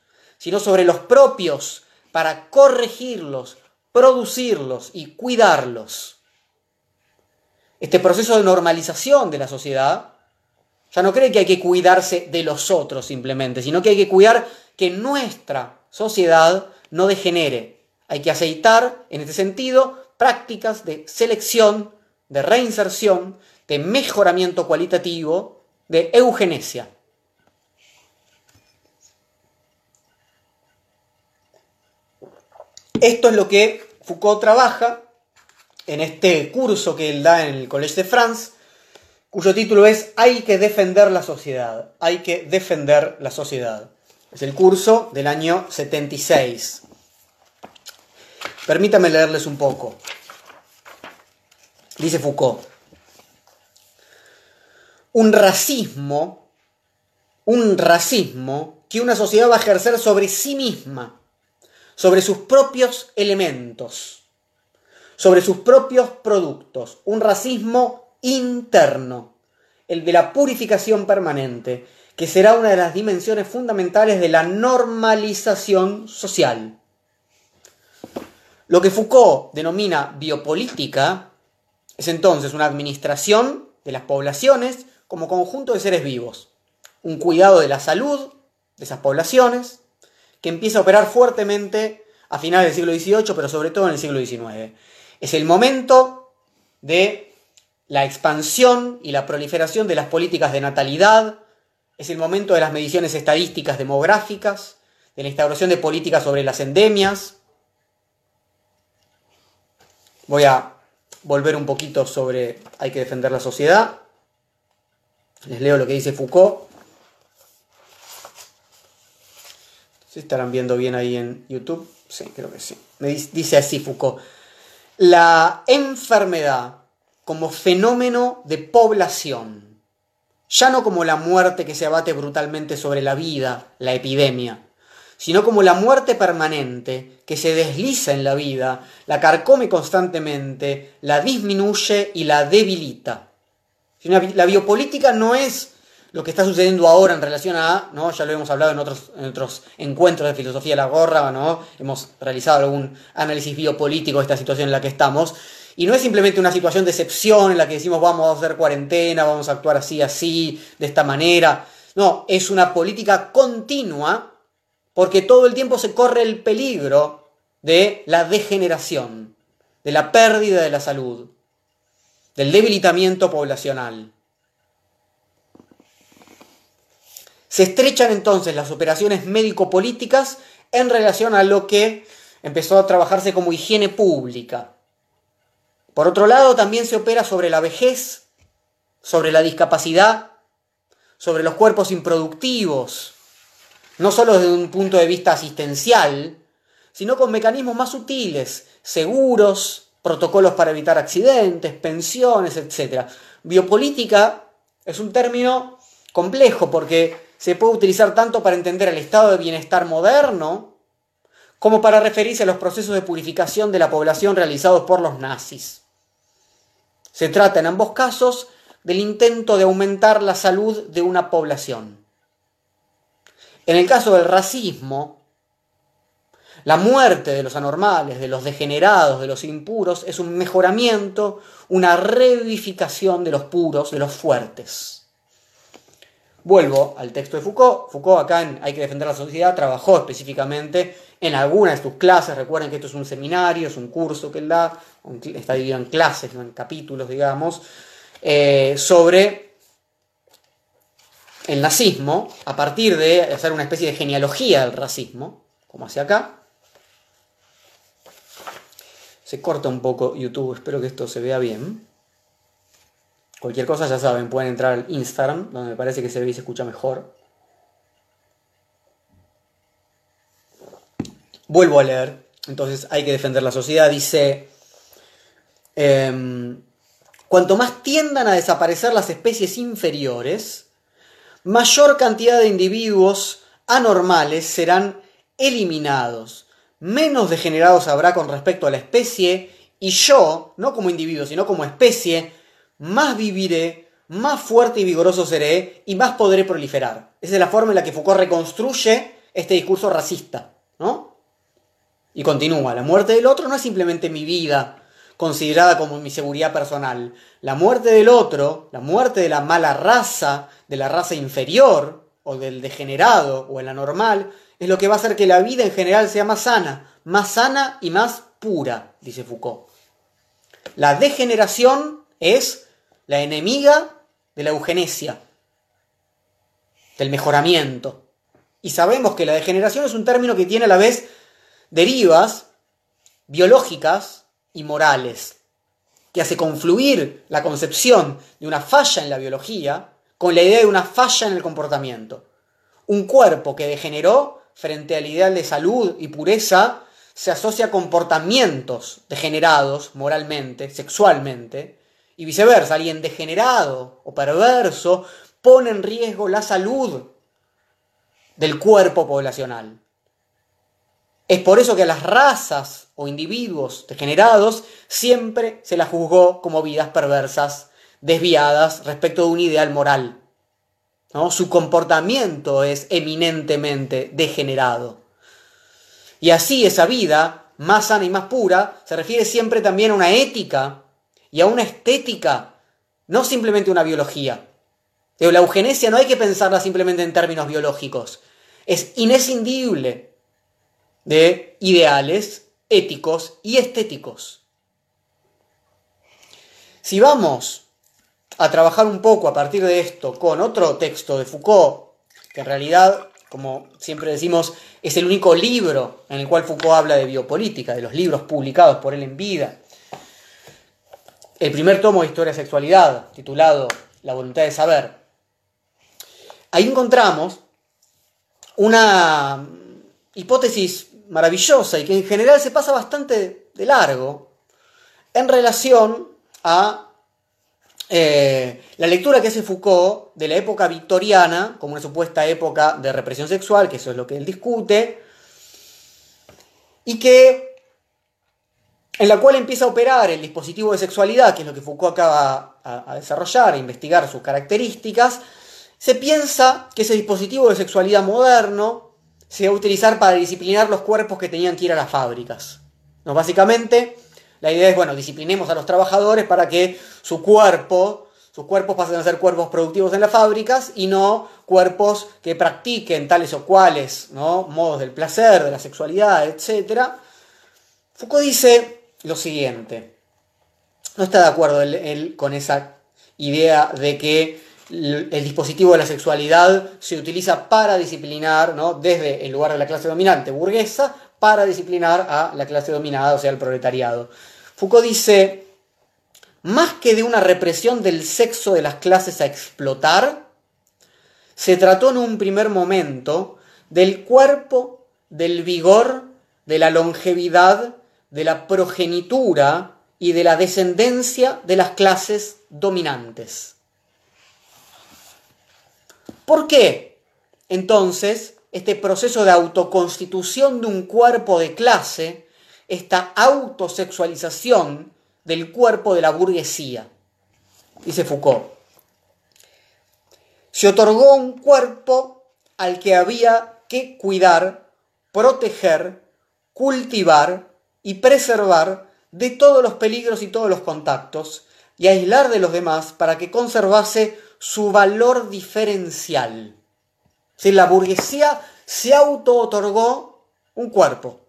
sino sobre los propios para corregirlos, producirlos y cuidarlos. Este proceso de normalización de la sociedad ya no cree que hay que cuidarse de los otros simplemente, sino que hay que cuidar que nuestra sociedad no degenere. Hay que aceitar, en este sentido, prácticas de selección, de reinserción, de mejoramiento cualitativo, de eugenesia. Esto es lo que Foucault trabaja en este curso que él da en el Collège de France, cuyo título es Hay que defender la sociedad. Hay que defender la sociedad. Es el curso del año 76. Permítame leerles un poco. Dice Foucault. Un racismo, un racismo que una sociedad va a ejercer sobre sí misma sobre sus propios elementos, sobre sus propios productos, un racismo interno, el de la purificación permanente, que será una de las dimensiones fundamentales de la normalización social. Lo que Foucault denomina biopolítica es entonces una administración de las poblaciones como conjunto de seres vivos, un cuidado de la salud de esas poblaciones, que empieza a operar fuertemente a finales del siglo XVIII, pero sobre todo en el siglo XIX. Es el momento de la expansión y la proliferación de las políticas de natalidad, es el momento de las mediciones estadísticas demográficas, de la instauración de políticas sobre las endemias. Voy a volver un poquito sobre hay que defender la sociedad. Les leo lo que dice Foucault. ¿Se estarán viendo bien ahí en YouTube? Sí, creo que sí. Me dice así Foucault. La enfermedad como fenómeno de población, ya no como la muerte que se abate brutalmente sobre la vida, la epidemia, sino como la muerte permanente que se desliza en la vida, la carcome constantemente, la disminuye y la debilita. La biopolítica no es lo que está sucediendo ahora en relación a, ¿no? ya lo hemos hablado en otros, en otros encuentros de filosofía de la gorra, ¿no? hemos realizado algún análisis biopolítico de esta situación en la que estamos, y no es simplemente una situación de excepción en la que decimos vamos a hacer cuarentena, vamos a actuar así, así, de esta manera, no, es una política continua porque todo el tiempo se corre el peligro de la degeneración, de la pérdida de la salud, del debilitamiento poblacional. Se estrechan entonces las operaciones médico-políticas en relación a lo que empezó a trabajarse como higiene pública. Por otro lado, también se opera sobre la vejez, sobre la discapacidad, sobre los cuerpos improductivos, no solo desde un punto de vista asistencial, sino con mecanismos más sutiles, seguros, protocolos para evitar accidentes, pensiones, etc. Biopolítica es un término complejo porque se puede utilizar tanto para entender el estado de bienestar moderno, como para referirse a los procesos de purificación de la población realizados por los nazis. Se trata en ambos casos del intento de aumentar la salud de una población. En el caso del racismo, la muerte de los anormales, de los degenerados, de los impuros, es un mejoramiento, una revivificación de los puros, de los fuertes. Vuelvo al texto de Foucault. Foucault acá en Hay que defender la sociedad trabajó específicamente en alguna de sus clases. Recuerden que esto es un seminario, es un curso que él da, está dividido en clases, en capítulos, digamos, eh, sobre el nazismo, a partir de hacer una especie de genealogía del racismo, como hace acá. Se corta un poco YouTube, espero que esto se vea bien. Cualquier cosa ya saben, pueden entrar al Instagram, donde me parece que se ve y se escucha mejor. Vuelvo a leer. Entonces hay que defender la sociedad. Dice, em, cuanto más tiendan a desaparecer las especies inferiores, mayor cantidad de individuos anormales serán eliminados. Menos degenerados habrá con respecto a la especie y yo, no como individuo, sino como especie, más viviré, más fuerte y vigoroso seré y más podré proliferar. Esa es la forma en la que Foucault reconstruye este discurso racista, ¿no? Y continúa, la muerte del otro no es simplemente mi vida, considerada como mi seguridad personal. La muerte del otro, la muerte de la mala raza, de la raza inferior, o del degenerado, o el anormal, es lo que va a hacer que la vida en general sea más sana, más sana y más pura, dice Foucault. La degeneración es la enemiga de la eugenesia, del mejoramiento. Y sabemos que la degeneración es un término que tiene a la vez derivas biológicas y morales, que hace confluir la concepción de una falla en la biología con la idea de una falla en el comportamiento. Un cuerpo que degeneró frente al ideal de salud y pureza se asocia a comportamientos degenerados moralmente, sexualmente, y viceversa, alguien degenerado o perverso pone en riesgo la salud del cuerpo poblacional. Es por eso que a las razas o individuos degenerados siempre se las juzgó como vidas perversas, desviadas respecto de un ideal moral. ¿no? Su comportamiento es eminentemente degenerado. Y así esa vida, más sana y más pura, se refiere siempre también a una ética y a una estética, no simplemente una biología. la eugenesia no hay que pensarla simplemente en términos biológicos. Es inescindible de ideales éticos y estéticos. Si vamos a trabajar un poco a partir de esto con otro texto de Foucault, que en realidad, como siempre decimos, es el único libro en el cual Foucault habla de biopolítica, de los libros publicados por él en vida. El primer tomo de Historia Sexualidad, titulado La voluntad de saber. Ahí encontramos una hipótesis maravillosa y que en general se pasa bastante de largo en relación a eh, la lectura que hace Foucault de la época victoriana como una supuesta época de represión sexual, que eso es lo que él discute, y que en la cual empieza a operar el dispositivo de sexualidad, que es lo que Foucault acaba a, desarrollar, a investigar sus características, se piensa que ese dispositivo de sexualidad moderno se va a utilizar para disciplinar los cuerpos que tenían que ir a las fábricas. ¿No? Básicamente, la idea es, bueno, disciplinemos a los trabajadores para que su cuerpo, sus cuerpos pasen a ser cuerpos productivos en las fábricas y no cuerpos que practiquen tales o cuales ¿no? modos del placer, de la sexualidad, etc. Foucault dice lo siguiente, no está de acuerdo él, con esa idea de que el dispositivo de la sexualidad se utiliza para disciplinar, ¿no? desde el lugar de la clase dominante burguesa, para disciplinar a la clase dominada, o sea, el proletariado. Foucault dice, más que de una represión del sexo de las clases a explotar, se trató en un primer momento del cuerpo, del vigor, de la longevidad, de la progenitura y de la descendencia de las clases dominantes. ¿Por qué? Entonces, este proceso de autoconstitución de un cuerpo de clase esta autosexualización del cuerpo de la burguesía. Dice Foucault. Se otorgó un cuerpo al que había que cuidar, proteger, cultivar y preservar de todos los peligros y todos los contactos y aislar de los demás para que conservase su valor diferencial. Si la burguesía se auto-otorgó un cuerpo,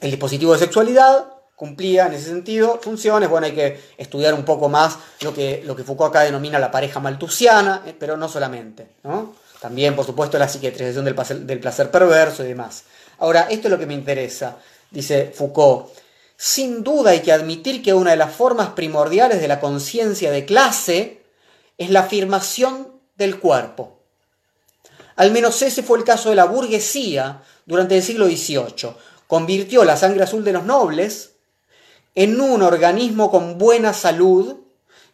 el dispositivo de sexualidad cumplía en ese sentido funciones. Bueno, hay que estudiar un poco más lo que, lo que Foucault acá denomina la pareja maltusiana, eh, pero no solamente. ¿no? También, por supuesto, la psiquiatrización del placer, del placer perverso y demás. Ahora, esto es lo que me interesa, dice Foucault. Sin duda hay que admitir que una de las formas primordiales de la conciencia de clase es la afirmación del cuerpo. Al menos ese fue el caso de la burguesía durante el siglo XVIII convirtió la sangre azul de los nobles en un organismo con buena salud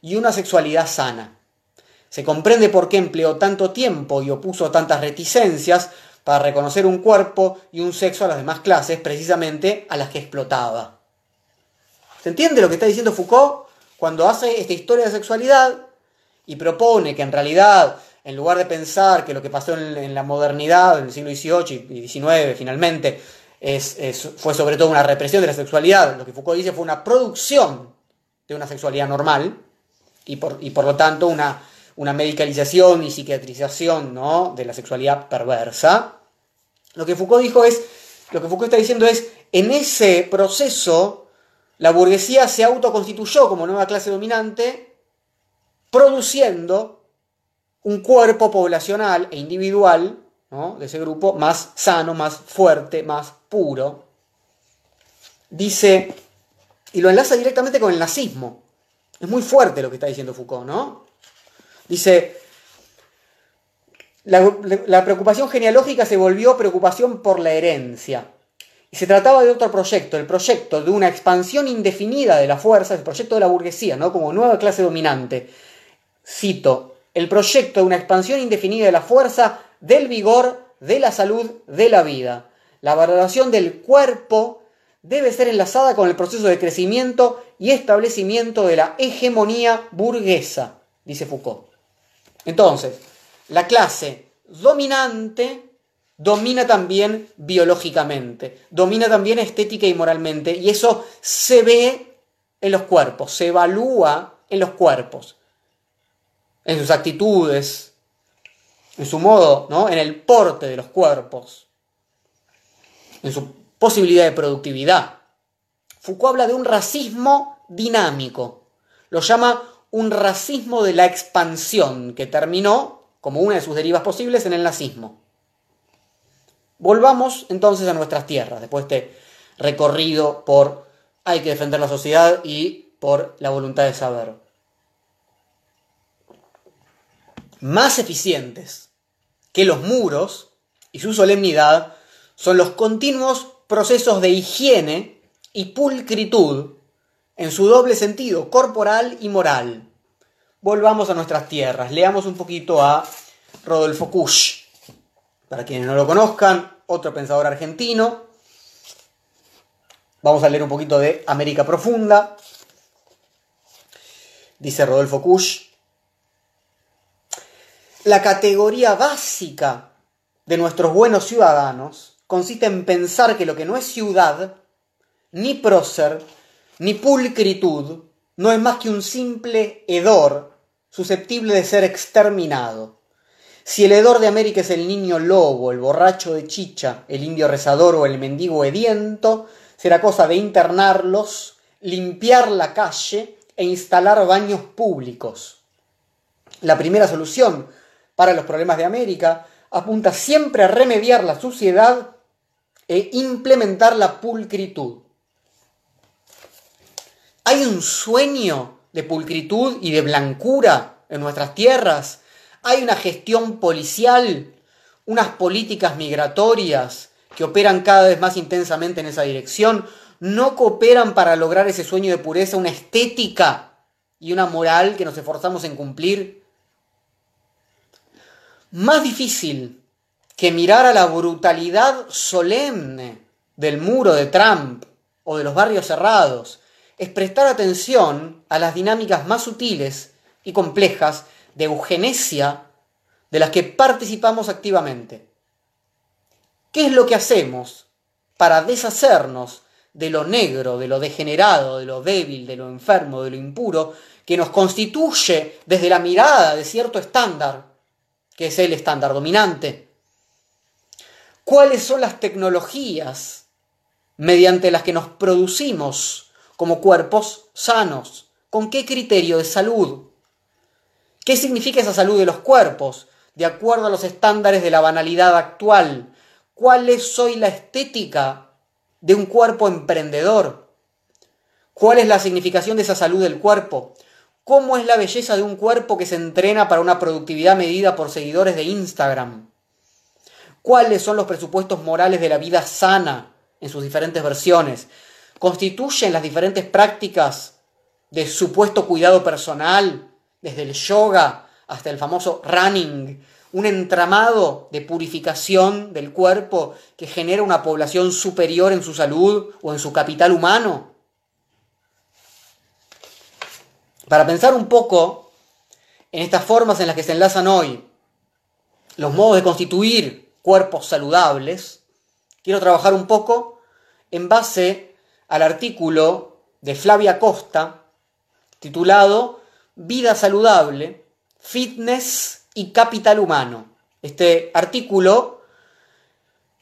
y una sexualidad sana. Se comprende por qué empleó tanto tiempo y opuso tantas reticencias para reconocer un cuerpo y un sexo a las demás clases, precisamente a las que explotaba. ¿Se entiende lo que está diciendo Foucault cuando hace esta historia de sexualidad y propone que en realidad, en lugar de pensar que lo que pasó en, la modernidad, en el siglo XVIII y XIX finalmente, fue sobre todo una represión de la sexualidad. Lo que Foucault dice fue una producción de una sexualidad normal y por, lo tanto una, una, medicalización y psiquiatrización de la sexualidad perversa. Lo que Foucault dijo es, lo que Foucault está diciendo es, en ese proceso la burguesía se autoconstituyó como nueva clase dominante, produciendo un cuerpo poblacional e individual de ese grupo más sano, más fuerte, más puro, dice, y lo enlaza directamente con el nazismo. Es muy fuerte lo que está diciendo Foucault, ¿no? Dice, la, preocupación genealógica se volvió preocupación por la herencia. Y se trataba de otro proyecto, el proyecto de una expansión indefinida de la fuerza, el proyecto de la burguesía, ¿no? como nueva clase dominante. Cito, el proyecto de una expansión indefinida de la fuerza del vigor, de la salud, de la vida. La valoración del cuerpo debe ser enlazada con el proceso de crecimiento y establecimiento de la hegemonía burguesa, dice Foucault. Entonces, la clase dominante domina también biológicamente, domina también estética y moralmente, y eso se ve en los cuerpos, se evalúa en los cuerpos, en sus actitudes, en su modo, ¿no? en el porte de los cuerpos. en su posibilidad de productividad. Foucault habla de un racismo dinámico. Lo llama un racismo de la expansión, que terminó, como una de sus derivas posibles, en el nazismo. Volvamos entonces a nuestras tierras, después de este recorrido por hay que defender la sociedad y por la voluntad de saber. Más eficientes que los muros y su solemnidad son los continuos procesos de higiene y pulcritud en su doble sentido, corporal y moral. Volvamos a nuestras tierras, leamos un poquito a Rodolfo Kusch. Para quienes no lo conozcan, otro pensador argentino. Vamos a leer un poquito de América Profunda. Dice Rodolfo Kusch. La categoría básica de nuestros buenos ciudadanos consiste en pensar que lo que no es ciudad, ni prócer, ni pulcritud, no es más que un simple hedor susceptible de ser exterminado. Si el hedor de América es el niño lobo, el borracho de chicha, el indio rezador o el mendigo hediento, será cosa de internarlos, limpiar la calle e instalar baños públicos. La primera solución para los problemas de América apunta siempre a remediar la suciedad e implementar la pulcritud. ¿Hay un sueño de pulcritud y de blancura en nuestras tierras? ¿Hay una gestión policial? ¿Unas políticas migratorias que operan cada vez más intensamente en esa dirección? ¿No cooperan para lograr ese sueño de pureza una estética y una moral que nos esforzamos en cumplir? Más difícil que mirar a la brutalidad solemne del muro de Trump o de los barrios cerrados, es prestar atención a las dinámicas más sutiles y complejas de eugenesia de las que participamos activamente. ¿Qué es lo que hacemos para deshacernos de lo negro, de lo degenerado, de lo débil, de lo enfermo, de lo impuro, que nos constituye desde la mirada de cierto estándar, que es el estándar dominante? cuáles son las tecnologías mediante las que nos producimos como cuerpos sanos, con qué criterio de salud, qué significa esa salud de los cuerpos, de acuerdo a los estándares de la banalidad actual, cuál es hoy la estética de un cuerpo emprendedor, cuál es la significación de esa salud del cuerpo, cómo es la belleza de un cuerpo que se entrena para una productividad medida por seguidores de Instagram cuáles son los presupuestos morales de la vida sana en sus diferentes versiones, constituyen las diferentes prácticas de supuesto cuidado personal, desde el yoga hasta el famoso running, un entramado de purificación del cuerpo que genera una población superior en su salud o en su capital humano. Para pensar un poco en estas formas en las que se enlazan hoy los modos de constituir cuerpos saludables, quiero trabajar un poco en base al artículo de Flavia Costa titulado Vida saludable, fitness y capital humano. Este artículo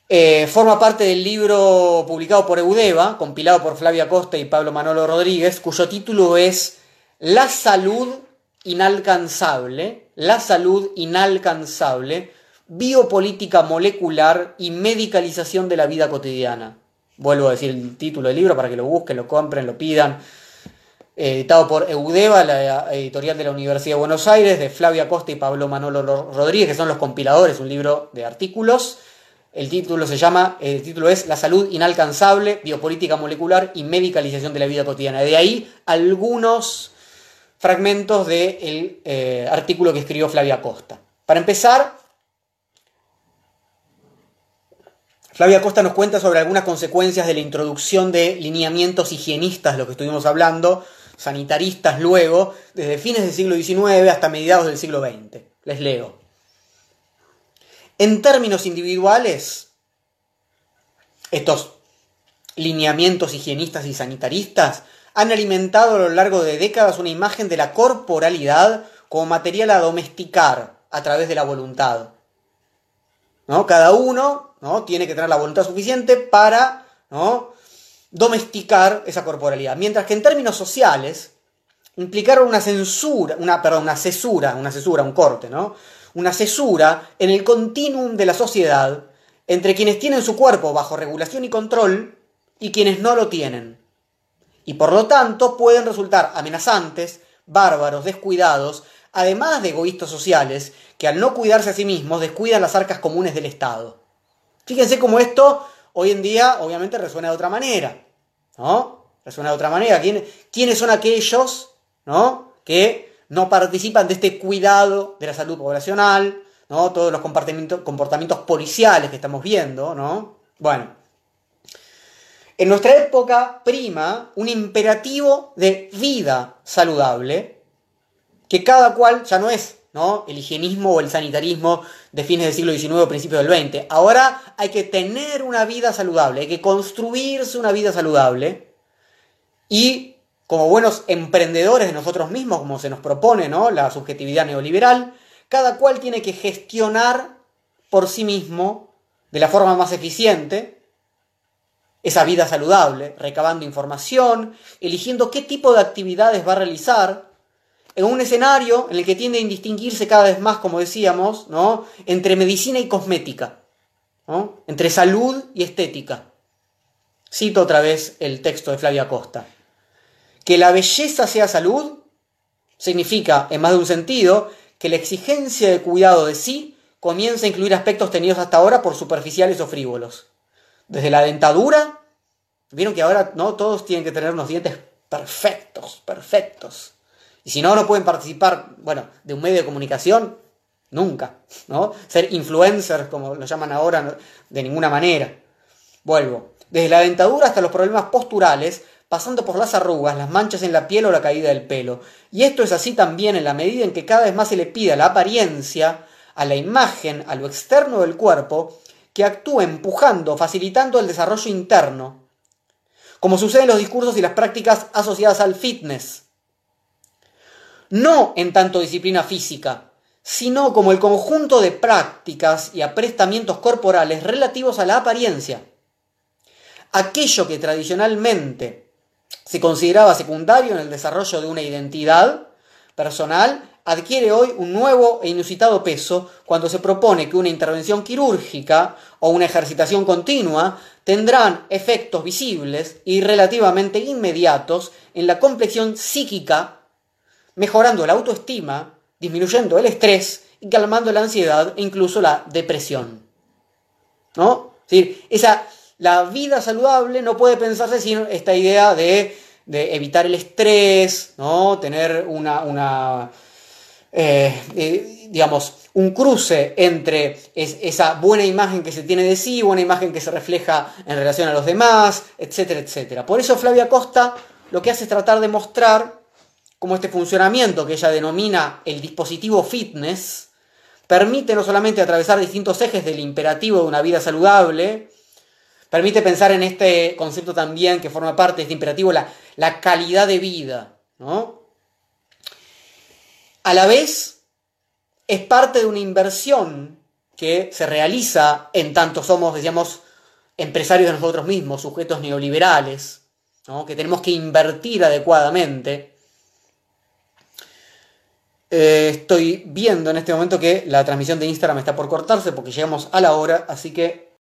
eh, forma parte del libro publicado por Eudeva, compilado por Flavia Costa y Pablo Manolo Rodríguez, cuyo título es La salud inalcanzable, la salud inalcanzable, biopolítica molecular y medicalización de la vida cotidiana. Vuelvo a decir el título del libro para que lo busquen, lo compren, lo pidan. Editado por Eudeva, la editorial de la Universidad de Buenos Aires, de Flavia Costa y Pablo Manolo Rodríguez, que son los compiladores, un libro de artículos. El título se llama, el título es La salud inalcanzable, biopolítica molecular y medicalización de la vida cotidiana. De ahí algunos fragmentos del eh, artículo que escribió Flavia Costa. Para empezar, Flavia Costa nos cuenta sobre algunas consecuencias de la introducción de lineamientos higienistas, lo que estuvimos hablando, sanitaristas luego, desde fines del siglo XIX hasta mediados del siglo XX. Les leo. En términos individuales, estos lineamientos higienistas y sanitaristas han alimentado a lo largo de décadas una imagen de la corporalidad como material a domesticar a través de la voluntad. ¿No? Cada uno ¿no? tiene que tener la voluntad suficiente para ¿no? domesticar esa corporalidad. Mientras que en términos sociales, implicar una censura, una, perdón, una cesura, una cesura, un corte, ¿no? Una cesura en el continuum de la sociedad entre quienes tienen su cuerpo bajo regulación y control y quienes no lo tienen. Y por lo tanto pueden resultar amenazantes, bárbaros, descuidados, además de egoístas sociales, que al no cuidarse a sí mismos descuidan las arcas comunes del Estado. Fíjense cómo esto hoy en día obviamente resuena de otra manera, ¿no? Resuena de otra manera. ¿Quiénes son aquellos, ¿no? Que no participan de este cuidado de la salud poblacional, ¿no? Todos los comportamientos, comportamientos policiales que estamos viendo, ¿no? Bueno, en nuestra época prima un imperativo de vida saludable, que cada cual ya no es el higienismo o el sanitarismo de fines del siglo XIX principios del XX. Ahora hay que tener una vida saludable, hay que construirse una vida saludable y como buenos emprendedores de nosotros mismos, como se nos propone ¿no? la subjetividad neoliberal, cada cual tiene que gestionar por sí mismo de la forma más eficiente esa vida saludable, recabando información, eligiendo qué tipo de actividades va a realizar, en un escenario en el que tiende a indistinguirse cada vez más, como decíamos, ¿no? entre medicina y cosmética, entre salud y estética. Cito otra vez el texto de Flavia Costa. Que la belleza sea salud significa, en más de un sentido, que la exigencia de cuidado de sí comienza a incluir aspectos tenidos hasta ahora por superficiales o frívolos. Desde la dentadura, vieron que ahora no todos tienen que tener unos dientes perfectos, perfectos. Y si no, no pueden participar, bueno, de un medio de comunicación, nunca, ¿no? Ser influencers, como lo llaman ahora, de ninguna manera. Vuelvo. Desde la dentadura hasta los problemas posturales, pasando por las arrugas, las manchas en la piel o la caída del pelo. Y esto es así también en la medida en que cada vez más se le pida la apariencia, a la imagen, a lo externo del cuerpo, que actúe empujando, facilitando el desarrollo interno, como sucede en los discursos y las prácticas asociadas al fitness. No en tanto disciplina física, sino como el conjunto de prácticas y aprestamientos corporales relativos a la apariencia. Aquello que tradicionalmente se consideraba secundario en el desarrollo de una identidad personal, adquiere hoy un nuevo e inusitado peso cuando se propone que una intervención quirúrgica o una ejercitación continua tendrán efectos visibles y relativamente inmediatos en la complexión psíquica, mejorando la autoestima, disminuyendo el estrés y calmando la ansiedad e incluso la depresión. ¿No? Es decir, esa la vida saludable no puede pensarse sin esta idea de, evitar el estrés, ¿no? tener una, eh, eh, digamos, un cruce entre esa buena imagen que se tiene de sí, buena imagen que se refleja en relación a los demás, etcétera, etcétera. Por eso Flavia Costa lo que hace es tratar de mostrar cómo este funcionamiento que ella denomina el dispositivo fitness permite no solamente atravesar distintos ejes del imperativo de una vida saludable, Permite pensar en este concepto también que forma parte de este imperativo, la, la calidad de vida. ¿no? A la vez, es parte de una inversión que se realiza en tanto somos, decíamos, empresarios de nosotros mismos, sujetos neoliberales, ¿no? que tenemos que invertir adecuadamente. Eh, estoy viendo en este momento que la transmisión de Instagram está por cortarse porque llegamos a la hora, así que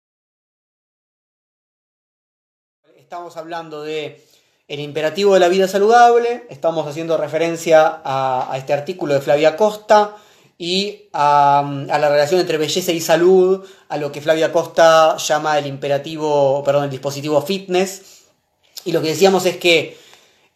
estamos hablando de el imperativo de la vida saludable, estamos haciendo referencia a, este artículo de Flavia Costa y a, la relación entre belleza y salud, a lo que Flavia Costa llama el imperativo, perdón, el dispositivo fitness. Y lo que decíamos es que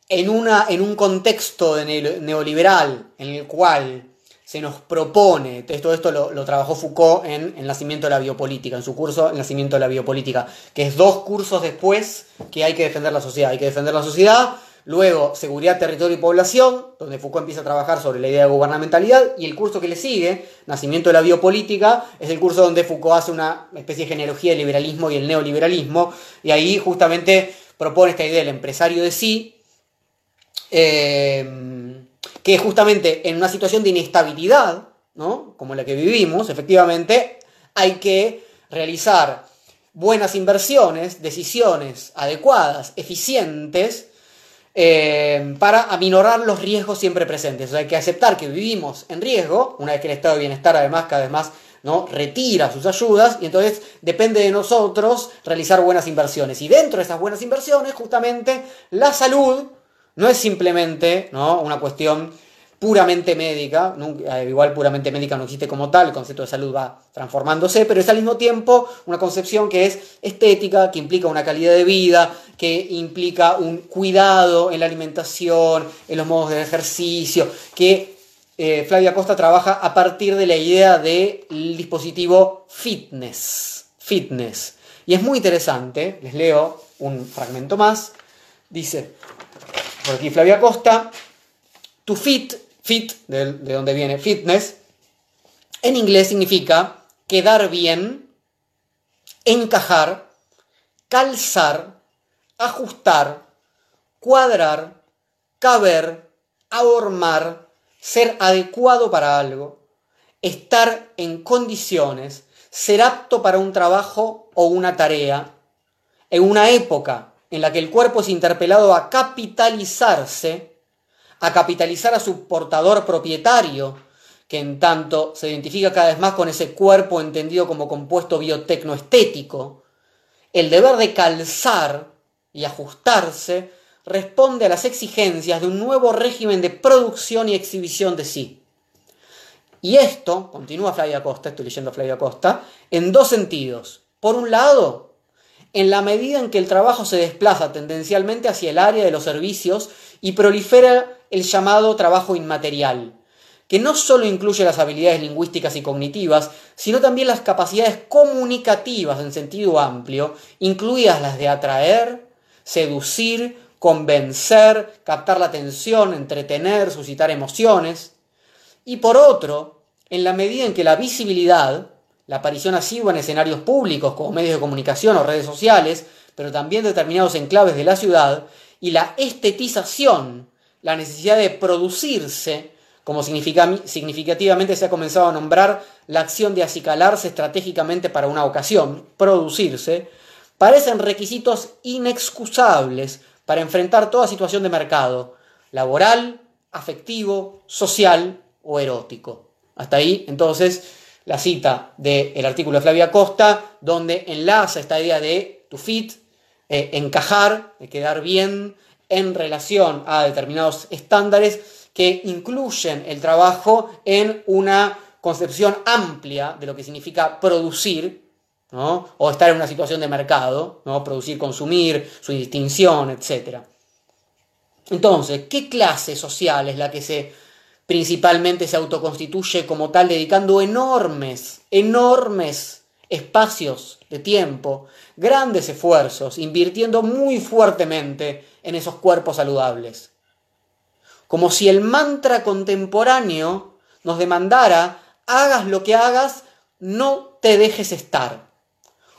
en, una, en un contexto neoliberal en el cual se nos propone, todo esto lo, trabajó Foucault en El nacimiento de la biopolítica, en su curso El nacimiento de la biopolítica, que es dos cursos después que hay que defender la sociedad. Hay que defender la sociedad, luego seguridad, territorio y población, donde Foucault empieza a trabajar sobre la idea de gubernamentalidad, y el curso que le sigue, Nacimiento de la biopolítica, es el curso donde Foucault hace una especie de genealogía del liberalismo y el neoliberalismo, y ahí justamente propone esta idea del empresario de sí. Eh, que justamente en una situación de inestabilidad, ¿no? como la que vivimos, efectivamente, hay que realizar buenas inversiones, decisiones adecuadas, eficientes, eh, para aminorar los riesgos siempre presentes. O sea, hay que aceptar que vivimos en riesgo, una vez que el estado de bienestar además cada vez más ¿no? retira sus ayudas y entonces depende de nosotros realizar buenas inversiones. Y dentro de esas buenas inversiones, justamente, la salud no es simplemente ¿no? una cuestión puramente médica, eh, igual puramente médica no existe como tal, el concepto de salud va transformándose, pero es al mismo tiempo una concepción que es estética, que implica una calidad de vida, que implica un cuidado en la alimentación, en los modos de ejercicio, que eh, Flavia Costa trabaja a partir de la idea del dispositivo fitness, fitness. Y es muy interesante, les leo un fragmento más, dice, por aquí Flavia Costa, to fit Fit, de, donde viene fitness, en inglés significa quedar bien, encajar, calzar, ajustar, cuadrar, caber, ahormar, ser adecuado para algo, estar en condiciones, ser apto para un trabajo o una tarea, en una época en la que el cuerpo es interpelado a capitalizarse, a capitalizar a su portador propietario, que en tanto se identifica cada vez más con ese cuerpo entendido como compuesto biotecnoestético, el deber de calzar y ajustarse responde a las exigencias de un nuevo régimen de producción y exhibición de sí. Y esto, continúa Flavia Costa, estoy leyendo a Flavia Costa, en dos sentidos. Por un lado, en la medida en que el trabajo se desplaza tendencialmente hacia el área de los servicios y prolifera el llamado trabajo inmaterial, que no solo incluye las habilidades lingüísticas y cognitivas, sino también las capacidades comunicativas en sentido amplio, incluidas las de atraer, seducir, convencer, captar la atención, entretener, suscitar emociones. Y por otro, en la medida en que la visibilidad, la aparición asidua en escenarios públicos como medios de comunicación o redes sociales, pero también determinados enclaves de la ciudad, y la estetización la necesidad de producirse, como significativamente se ha comenzado a nombrar la acción de acicalarse estratégicamente para una ocasión, producirse, parecen requisitos inexcusables para enfrentar toda situación de mercado, laboral, afectivo, social o erótico. Hasta ahí, entonces, la cita del artículo de Flavia Costa, donde enlaza esta idea de to fit, eh, encajar, de quedar bien, en relación a determinados estándares que incluyen el trabajo en una concepción amplia de lo que significa producir, o estar en una situación de mercado, ¿no? producir, consumir, su distinción, etc. Entonces, ¿qué clase social es la que se principalmente se autoconstituye como tal, dedicando enormes, enormes espacios de tiempo, grandes esfuerzos, invirtiendo muy fuertemente en esos cuerpos saludables. Como si el mantra contemporáneo nos demandara, hagas lo que hagas, no te dejes estar.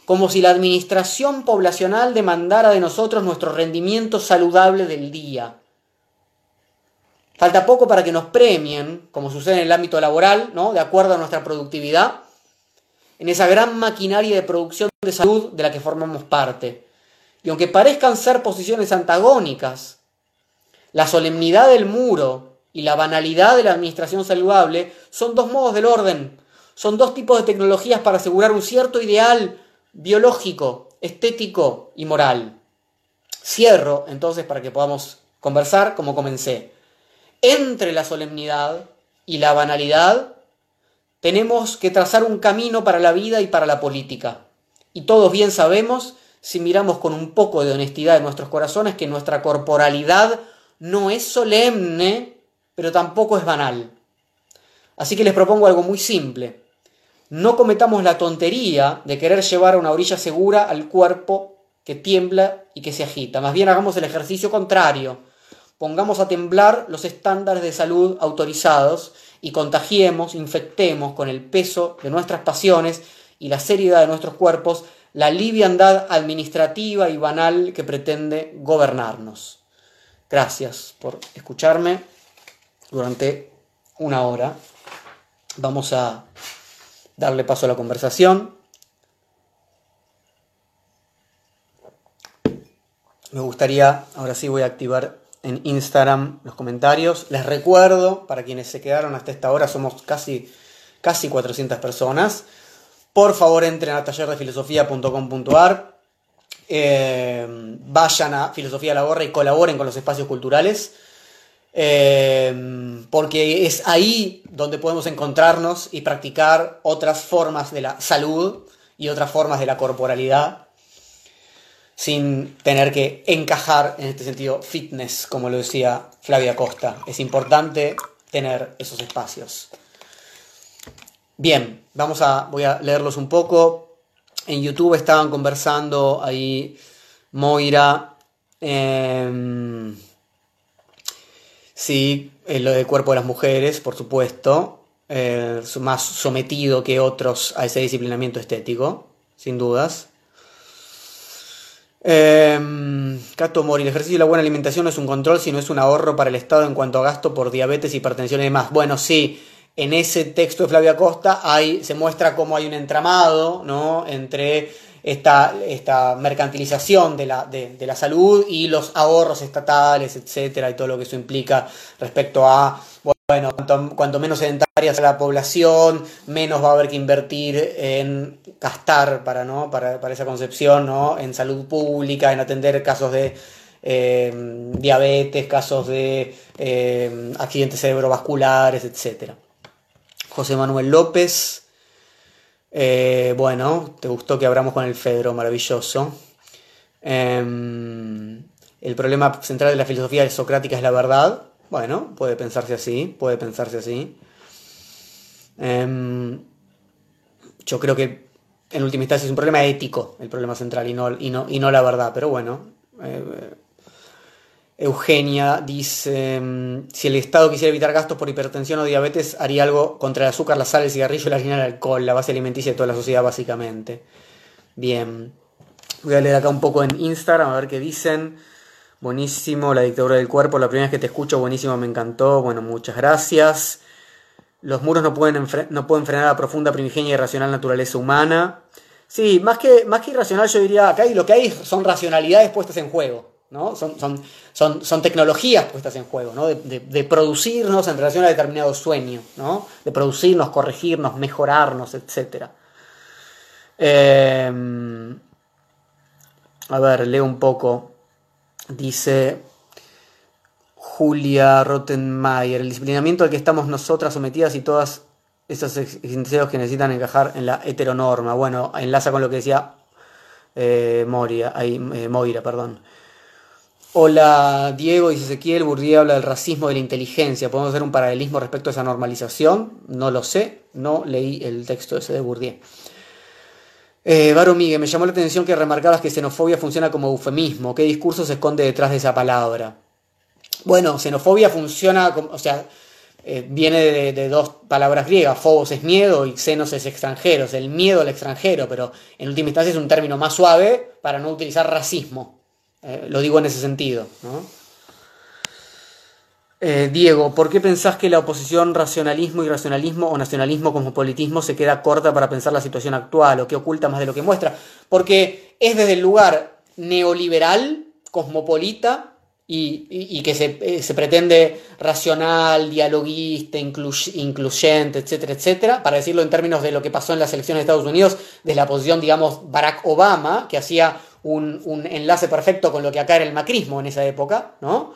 Como si la administración poblacional demandara de nosotros nuestro rendimiento saludable del día. Falta poco para que nos premien, como sucede en el ámbito laboral, ¿no? de acuerdo a nuestra productividad, en esa gran maquinaria de producción de salud de la que formamos parte. Y aunque parezcan ser posiciones antagónicas, la solemnidad del muro y la banalidad de la administración saludable son dos modos del orden, son dos tipos de tecnologías para asegurar un cierto ideal biológico, estético y moral. Cierro entonces para que podamos conversar como comencé. Entre la solemnidad y la banalidad tenemos que trazar un camino para la vida y para la política. Y todos bien sabemos si miramos con un poco de honestidad en nuestros corazones que nuestra corporalidad no es solemne, pero tampoco es banal. Así que les propongo algo muy simple. No cometamos la tontería de querer llevar a una orilla segura al cuerpo que tiembla y que se agita. Más bien hagamos el ejercicio contrario pongamos a temblar los estándares de salud autorizados y contagiemos, infectemos con el peso de nuestras pasiones y la seriedad de nuestros cuerpos la liviandad administrativa y banal que pretende gobernarnos. Gracias por escucharme durante una hora. Vamos a darle paso a la conversación. Me gustaría, ahora sí voy a activar en Instagram los comentarios. Les recuerdo, para quienes se quedaron hasta esta hora, somos casi, casi 400 personas. Por favor, entren a tallerdefilosofía.com.ar. Eh, vayan a Filosofía la Gorra y colaboren con los espacios culturales. Eh, porque es ahí donde podemos encontrarnos y practicar otras formas de la salud y otras formas de la corporalidad sin tener que encajar en este sentido fitness, como lo decía Flavia Costa. Es importante tener esos espacios. Bien, vamos a, voy a leerlos un poco. En YouTube estaban conversando ahí Moira. Eh, sí, lo del cuerpo de las mujeres, por supuesto. Eh, más sometido que otros a ese disciplinamiento estético, sin dudas. Eh, Cato Mori, el ejercicio y la buena alimentación no es un control, sino es un ahorro para el Estado en cuanto a gasto por diabetes, hipertensión y demás. Bueno, sí, en ese texto de Flavia Costa hay, se muestra cómo hay un entramado ¿no? entre esta, esta mercantilización de la, de, de la salud y los ahorros estatales, etcétera, y todo lo que eso implica respecto a bueno, cuanto, menos sedentaria sea la población, menos va a haber que invertir en gastar para, ¿no? para, esa concepción, ¿no? en salud pública, en atender casos de eh, diabetes, casos de eh, accidentes cerebrovasculares, etc. José Manuel López, eh, bueno, te gustó que abramos con el Fedro, maravilloso. Em, el problema central de la filosofía socrática es la verdad. Bueno, puede pensarse así, puede pensarse así. Em, yo creo que en última instancia es un problema ético el problema central y no, y no, y no la verdad, pero bueno. Eh, Eugenia dice, em, si el Estado quisiera evitar gastos por hipertensión o diabetes, haría algo contra el azúcar, la sal, el cigarrillo, la harina, el alcohol, la base alimenticia de toda la sociedad básicamente. Bien. Voy a leer acá un poco en Instagram a ver qué dicen. Buenísimo, la dictadura del cuerpo, la primera vez que te escucho, buenísimo, me encantó. Bueno, muchas gracias. Los muros no pueden, no pueden frenar la profunda, primigenia y irracional naturaleza humana. Sí, más que, más que irracional yo diría, acá lo que hay son racionalidades puestas en juego, ¿no? Son, son, son, son tecnologías puestas en juego, ¿no? De, producirnos en relación a determinado sueño, ¿no? De producirnos, corregirnos, mejorarnos, etc. Eh, a ver, leo un poco. Dice Julia Rottenmeier, el disciplinamiento al que estamos nosotras sometidas y todas esos deseos que necesitan encajar en la heteronorma. Bueno, enlaza con lo que decía eh, Moria, ahí, eh, Moira, perdón. Hola Diego, dice Ezequiel, Bourdieu habla del racismo de la inteligencia. ¿Podemos hacer un paralelismo respecto a esa normalización? No lo sé, no leí el texto ese de Bourdieu. Eh, Miguel, me llamó la atención que remarcabas que xenofobia funciona como eufemismo. ¿Qué discurso se esconde detrás de esa palabra? Bueno, xenofobia funciona, como, o sea, eh, viene de, dos palabras griegas. Phobos es miedo y xenos es extranjeros. El miedo al extranjero, pero en última instancia es un término más suave para no utilizar racismo. Eh, lo digo en ese sentido. Eh, Diego, ¿por qué pensás que la oposición racionalismo y racionalismo o nacionalismo cosmopolitismo se queda corta para pensar la situación actual o que oculta más de lo que muestra? Porque es desde el lugar neoliberal, cosmopolita y, que eh, se, pretende racional, dialoguista, incluyente, etcétera, etcétera, para decirlo en términos de lo que pasó en las elecciones de Estados Unidos, desde la posición, digamos, Barack Obama, que hacía un, un enlace perfecto con lo que acá era el macrismo en esa época, ¿no?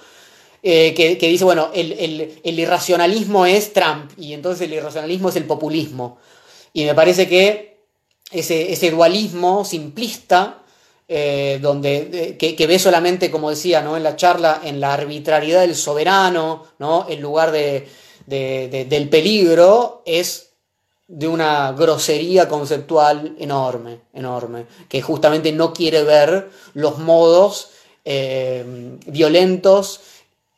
Eh, que, dice, bueno, el, irracionalismo es Trump y entonces el irracionalismo es el populismo. Y me parece que ese, ese dualismo simplista, eh, donde, que, ve solamente, como decía ¿no? en la charla, en la arbitrariedad del soberano, ¿no? en lugar de, del peligro, es de una grosería conceptual enorme, enorme, que justamente no quiere ver los modos eh, violentos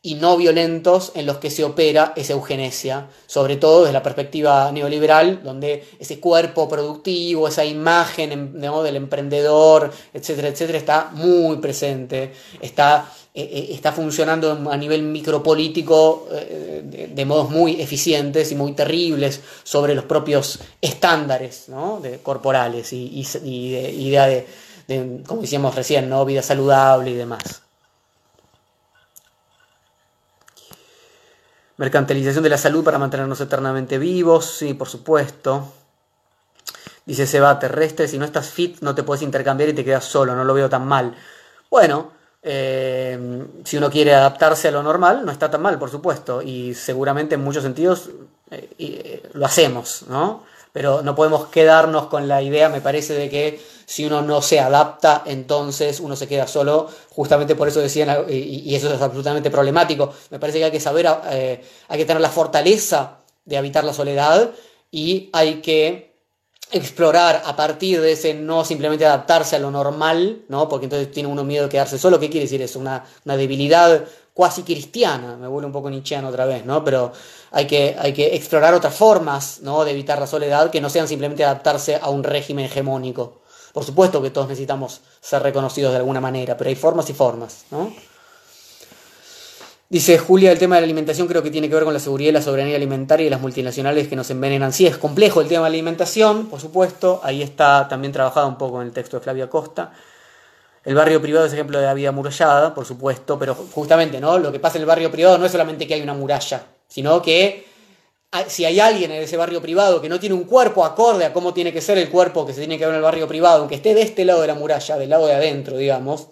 y no violentos en los que se opera esa eugenesia, sobre todo desde la perspectiva neoliberal, donde ese cuerpo productivo, esa imagen del emprendedor, etcétera, etcétera, está muy presente, está, eh, eh, está funcionando a nivel micropolítico eh, de, modos muy eficientes y muy terribles sobre los propios estándares de, corporales y, y, de idea de, como decíamos recién, ¿no? vida saludable y demás. Mercantilización de la salud para mantenernos eternamente vivos, sí, por supuesto. Dice Seba, terrestre, si no estás fit no te puedes intercambiar y te quedas solo, no lo veo tan mal. Bueno, eh, si uno quiere adaptarse a lo normal, no está tan mal, por supuesto, y seguramente en muchos sentidos eh, eh, lo hacemos, ¿no? Pero no podemos quedarnos con la idea, me parece, de que si uno no se adapta, entonces uno se queda solo. Justamente por eso decían, y, eso es absolutamente problemático. Me parece que hay que saber, hay que tener la fortaleza de habitar la soledad y hay que explorar a partir de ese no simplemente adaptarse a lo normal, ¿no? Porque entonces tiene uno miedo de quedarse solo. ¿Qué quiere decir eso? Una, debilidad cuasi cristiana, me vuelve un poco nichiano otra vez, ¿no? Pero hay que, hay que explorar otras formas, ¿no? De evitar la soledad que no sean simplemente adaptarse a un régimen hegemónico. Por supuesto que todos necesitamos ser reconocidos de alguna manera, pero hay formas y formas, ¿no? Dice Julia, el tema de la alimentación creo que tiene que ver con la seguridad y la soberanía alimentaria y las multinacionales que nos envenenan. Sí, es complejo el tema de la alimentación, por supuesto. Ahí está también trabajado un poco en el texto de Flavia Costa. El barrio privado es ejemplo de la vida amurallada, por supuesto, pero justamente, ¿no? Lo que pasa en el barrio privado no es solamente que hay una muralla, sino que si hay alguien en ese barrio privado que no tiene un cuerpo acorde a cómo tiene que ser el cuerpo que se tiene que ver en el barrio privado, aunque esté de este lado de la muralla, del lado de adentro, digamos,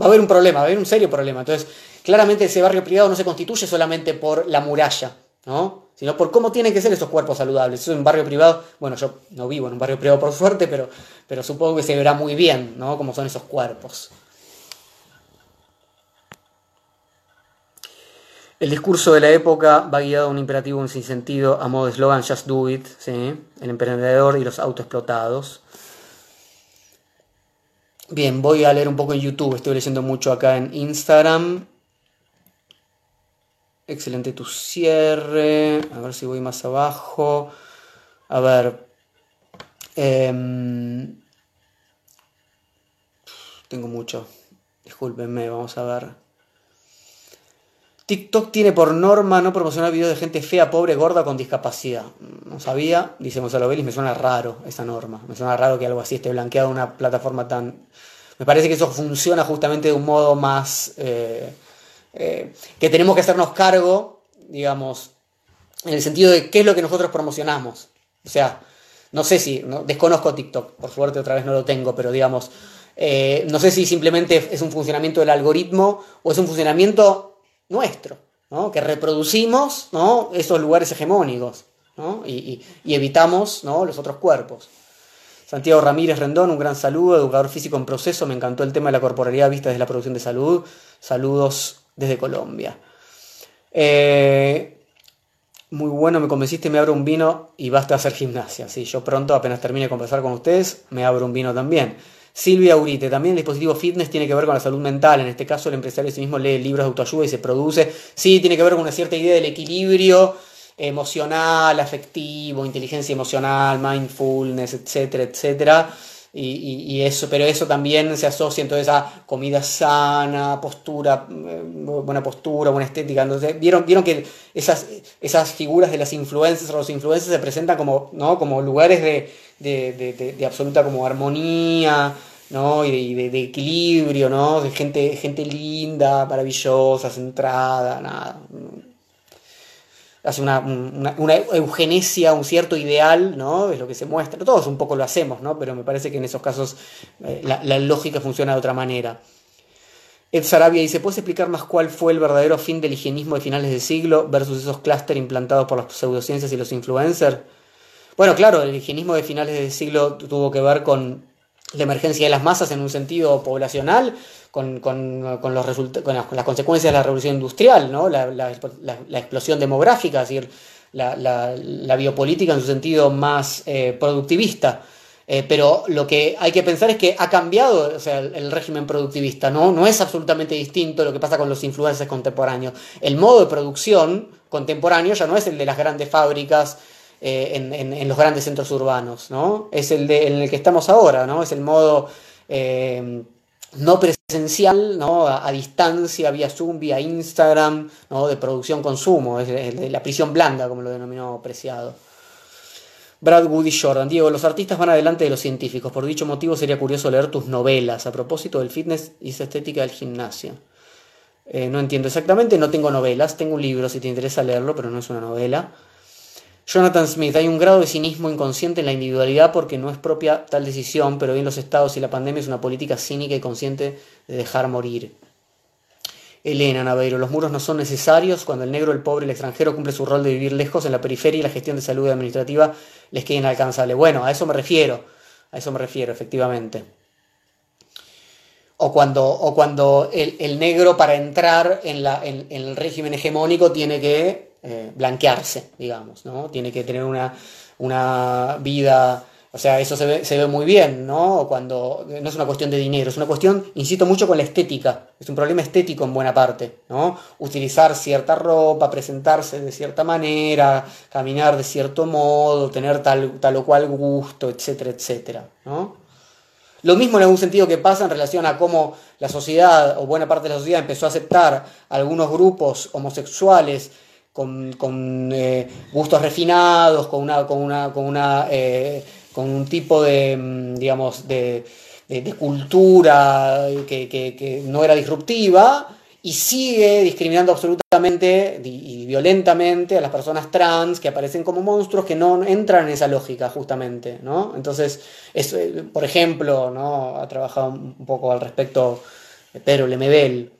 va a haber un problema, va a haber un serio problema. Entonces, claramente ese barrio privado no se constituye solamente por la muralla, ¿no? sino por cómo tienen que ser esos cuerpos saludables. Es un barrio privado, bueno, yo no vivo en un barrio privado por suerte, pero, pero supongo que se verá muy bien, ¿no? Cómo son esos cuerpos. El discurso de la época va guiado a un imperativo sin sentido a modo de eslogan Just Do It, ¿sí? el emprendedor y los autoexplotados. Bien, voy a leer un poco en YouTube, estoy leyendo mucho acá en Instagram. Excelente tu cierre. A ver si voy más abajo. A ver. Em, tengo mucho. Discúlpenme, vamos a ver. TikTok tiene por norma no promocionar videos de gente fea, pobre, gorda con discapacidad. No sabía, dice Gonzalo Vélez, me suena raro esa norma. Me suena raro que algo así esté blanqueado en una plataforma tan... Me parece que eso funciona justamente de un modo más... Eh, eh, que tenemos que hacernos cargo, digamos, en el sentido de qué es lo que nosotros promocionamos. O sea, no sé si, desconozco TikTok, por suerte otra vez no lo tengo, pero digamos, eh, no sé si simplemente es un funcionamiento del algoritmo o es un funcionamiento nuestro, ¿no? que reproducimos ¿no? esos lugares hegemónicos y, y, evitamos ¿no? los otros cuerpos. Santiago Ramírez Rendón, un gran saludo, educador físico en proceso, me encantó el tema de la corporalidad vista desde la producción de salud. Saludos desde Colombia. Eh, muy bueno, me convenciste, me abro un vino y basta hacer gimnasia. Sí, yo pronto, apenas termine de conversar con ustedes, me abro un vino también. Silvia Urite, también el dispositivo fitness tiene que ver con la salud mental. En este caso, el empresario sí mismo lee libros de autoayuda y se produce. Sí, tiene que ver con una cierta idea del equilibrio emocional, afectivo, inteligencia emocional, mindfulness, etcétera, etcétera y, eso, pero eso también se asocia entonces a comida sana, postura, eh, buena postura, buena estética. Entonces, vieron, vieron que esas, esas figuras de las influencias o los influencers se presentan como, ¿no? como lugares de, de, de, absoluta como armonía, ¿no? Y de, equilibrio, ¿no? De gente, gente linda, maravillosa, centrada, nada hace una, una, eugenesia, un cierto ideal, ¿no? Es lo que se muestra. Todos un poco lo hacemos, ¿no? Pero me parece que en esos casos eh, la, lógica funciona de otra manera. Ed Sarabia dice, ¿puedes explicar más cuál fue el verdadero fin del higienismo de finales de siglo versus esos clústeres implantados por las pseudociencias y los influencers? Bueno, claro, el higienismo de finales del siglo tuvo que ver con la emergencia de las masas en un sentido poblacional, con, con, con los con, las, consecuencias de la revolución industrial, ¿no? la, la, la, explosión demográfica, es decir, la, biopolítica en su sentido más eh, productivista. Eh, pero lo que hay que pensar es que ha cambiado o sea, el, régimen productivista, ¿no? no es absolutamente distinto lo que pasa con los influencers contemporáneos. El modo de producción contemporáneo ya no es el de las grandes fábricas eh, en, en, los grandes centros urbanos, ¿no? es el de, en el que estamos ahora, ¿no? es el modo no presencial, ¿no? A, distancia, vía Zoom, vía Instagram, ¿no? de producción-consumo, es la prisión blanda, como lo denominó Preciado. Brad Woody Jordan, Diego, los artistas van adelante de los científicos, por dicho motivo sería curioso leer tus novelas a propósito del fitness y esa estética del gimnasio. Eh, no entiendo exactamente, no tengo novelas, tengo un libro si te interesa leerlo, pero no es una novela. Jonathan Smith, hay un grado de cinismo inconsciente en la individualidad porque no es propia tal decisión, pero bien los estados y la pandemia es una política cínica y consciente de dejar morir. Elena Naveiro, los muros no son necesarios cuando el negro, el pobre, el extranjero cumple su rol de vivir lejos en la periferia y la gestión de salud administrativa les queda inalcanzable. Bueno, a eso me refiero, a eso me refiero, efectivamente. O cuando, o cuando el, negro para entrar en, la, en el régimen hegemónico tiene que eh, blanquearse, digamos, ¿no? Tiene que tener una, una vida, o sea, eso se ve, se ve, muy bien, ¿no? Cuando no es una cuestión de dinero, es una cuestión, insisto mucho con la estética, es un problema estético en buena parte, ¿no? Utilizar cierta ropa, presentarse de cierta manera, caminar de cierto modo, tener tal, tal o cual gusto, etcétera, etcétera, ¿no? Lo mismo en algún sentido que pasa en relación a cómo la sociedad o buena parte de la sociedad empezó a aceptar algunos grupos homosexuales con, eh, gustos refinados, con, una, con, una, con, una, eh, con un tipo de, mm, digamos, de, cultura que, no era disruptiva y sigue discriminando absolutamente y, violentamente a las personas trans que aparecen como monstruos que no entran en esa lógica justamente, ¿no? Entonces, eh, por ejemplo, ¿no? ha trabajado un poco al respecto Pedro Lemebel,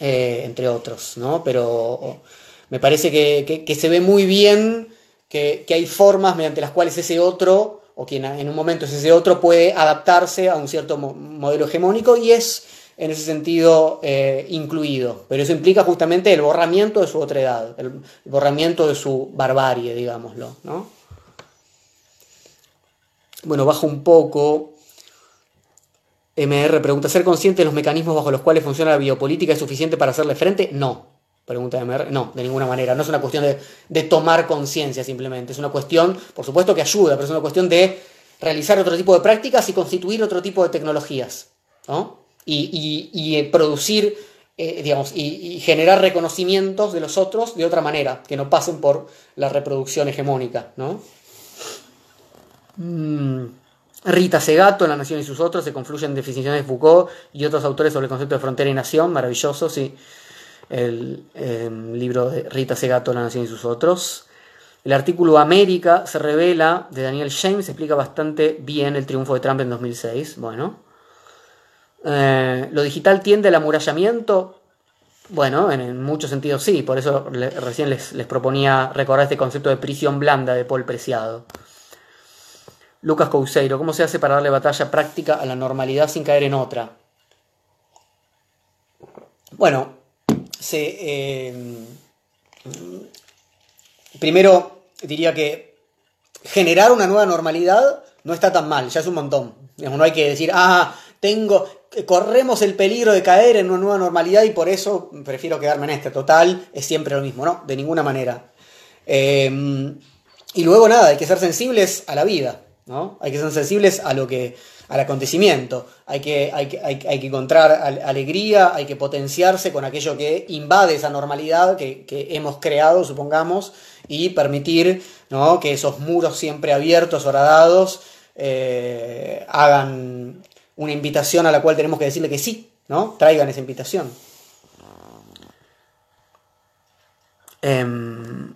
entre otros, ¿no? Pero me parece que, se ve muy bien que, hay formas mediante las cuales ese otro, o quien en un momento es ese otro, puede adaptarse a un cierto modelo hegemónico y es en ese sentido eh, incluido. Pero eso implica justamente el borramiento de su otredad, el, el borramiento de su barbarie, digámoslo. ¿no? Bueno, bajo un poco. MR pregunta, ¿ser consciente de los mecanismos bajo los cuales funciona la biopolítica es suficiente para hacerle frente? No. Pregunta de MR. No, de ninguna manera. No es una cuestión de, tomar conciencia simplemente. Es una cuestión, por supuesto que ayuda, pero es una cuestión de realizar otro tipo de prácticas y constituir otro tipo de tecnologías. ¿no? Y, eh, producir, eh, digamos, y, generar reconocimientos de los otros de otra manera, que no pasen por la reproducción hegemónica. ¿no? Mm. Rita Segato, La Nación y sus otros, se confluyen en definiciones de Foucault y otros autores sobre el concepto de frontera y nación, maravilloso, sí el em, libro de Rita Segato, La Nación y sus otros. El artículo América se revela de Daniel James, explica bastante bien el triunfo de Trump en 2006. Bueno, eh, lo digital tiende al amurallamiento. Bueno, en, muchos sentidos sí, por eso recién les, les, proponía recordar este concepto de prisión blanda de Paul Preciado. Lucas Couseiro, ¿cómo se hace para darle batalla práctica a la normalidad sin caer en otra? Bueno, eh, primero diría que generar una nueva normalidad no está tan mal, ya es un montón. no hay que decir, ah, tengo, corremos el peligro de caer en una nueva normalidad y por eso prefiero quedarme en este. Total, es siempre lo mismo, ¿no? De ninguna manera. Em, y luego nada, hay que ser sensibles a la vida, ¿no? Hay que ser sensibles a lo que, al acontecimiento. Hay que, hay, que encontrar alegría, hay que potenciarse con aquello que invade esa normalidad que, hemos creado, supongamos, y permitir que esos muros siempre abiertos, horadados, eh, hagan una invitación a la cual tenemos que decirle que sí, ¿no? Traigan esa invitación. Em,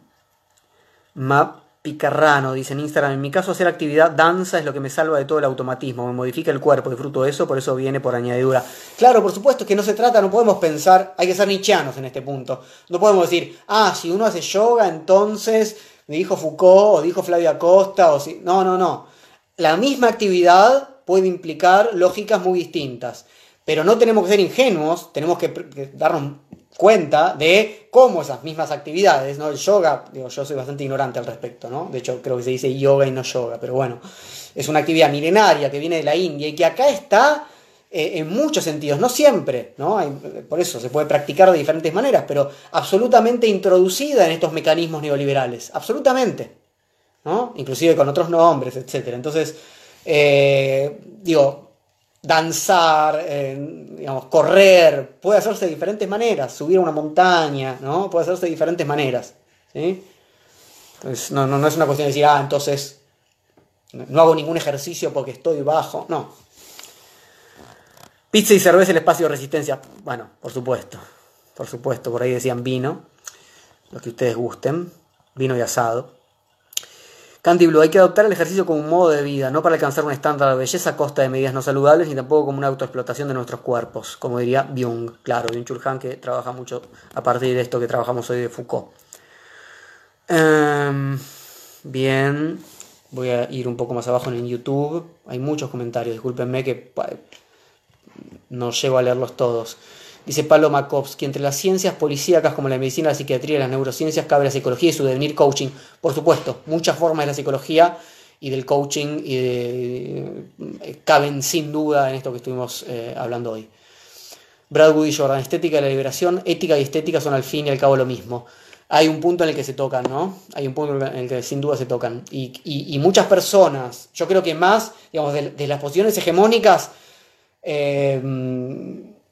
Picarrano dice en Instagram, en mi caso hacer actividad danza es lo que me salva de todo el automatismo, me modifica el cuerpo, disfruto de eso, por eso viene por añadidura. Claro, por supuesto que no se trata, no podemos pensar, hay que ser nichianos en este punto. No podemos decir, ah, si uno hace yoga, entonces dijo Foucault o dijo Flavia Costa, o si... No, no, no. La misma actividad puede implicar lógicas muy distintas, pero no tenemos que ser ingenuos, tenemos que darnos cuenta de cómo esas mismas actividades, ¿no? El yoga, digo, yo soy bastante ignorante al respecto, ¿no? De hecho, creo que se dice yoga y no yoga, pero bueno, es una actividad milenaria que viene de la India y que acá está eh, en muchos sentidos, no siempre, ¿no? por eso se puede practicar de diferentes maneras, pero absolutamente introducida en estos mecanismos neoliberales, absolutamente, ¿no? Inclusive con otros nombres, etc. Entonces, eh, digo, danzar, digamos, correr, puede hacerse de diferentes maneras, subir a una montaña, ¿no? Puede hacerse de diferentes maneras, ¿sí? Entonces, no, no, no es una cuestión de decir, ah, entonces no hago ningún ejercicio porque estoy bajo, no. Pizza y cerveza el espacio de resistencia, bueno, por supuesto. por supuesto, por ahí decían vino, lo que ustedes gusten, vino y asado. Candy Blue, hay que adoptar el ejercicio como un modo de vida, no para alcanzar un estándar de belleza a costa de medidas no saludables, ni tampoco como una autoexplotación de nuestros cuerpos, como diría Byung, claro, Byung-Chul Han, que trabaja mucho a partir de esto que trabajamos hoy de Foucault. Em, bien, voy a ir un poco más abajo en YouTube, hay muchos comentarios, discúlpenme que no llego a leerlos todos. Dice Pablo Makovsky, entre las ciencias policíacas como la medicina, la psiquiatría y las neurociencias cabe la psicología y su devenir coaching. Por supuesto, muchas formas de la psicología y del coaching y eh, caben sin duda en esto que estuvimos eh, hablando hoy. Brad Woody Jordan, estética y la liberación, ética y estética son al fin y al cabo lo mismo. Hay un punto en el que se tocan, ¿no? Hay un punto en el que sin duda se tocan. Y, muchas personas, yo creo que más, digamos, de, las posiciones hegemónicas, eh,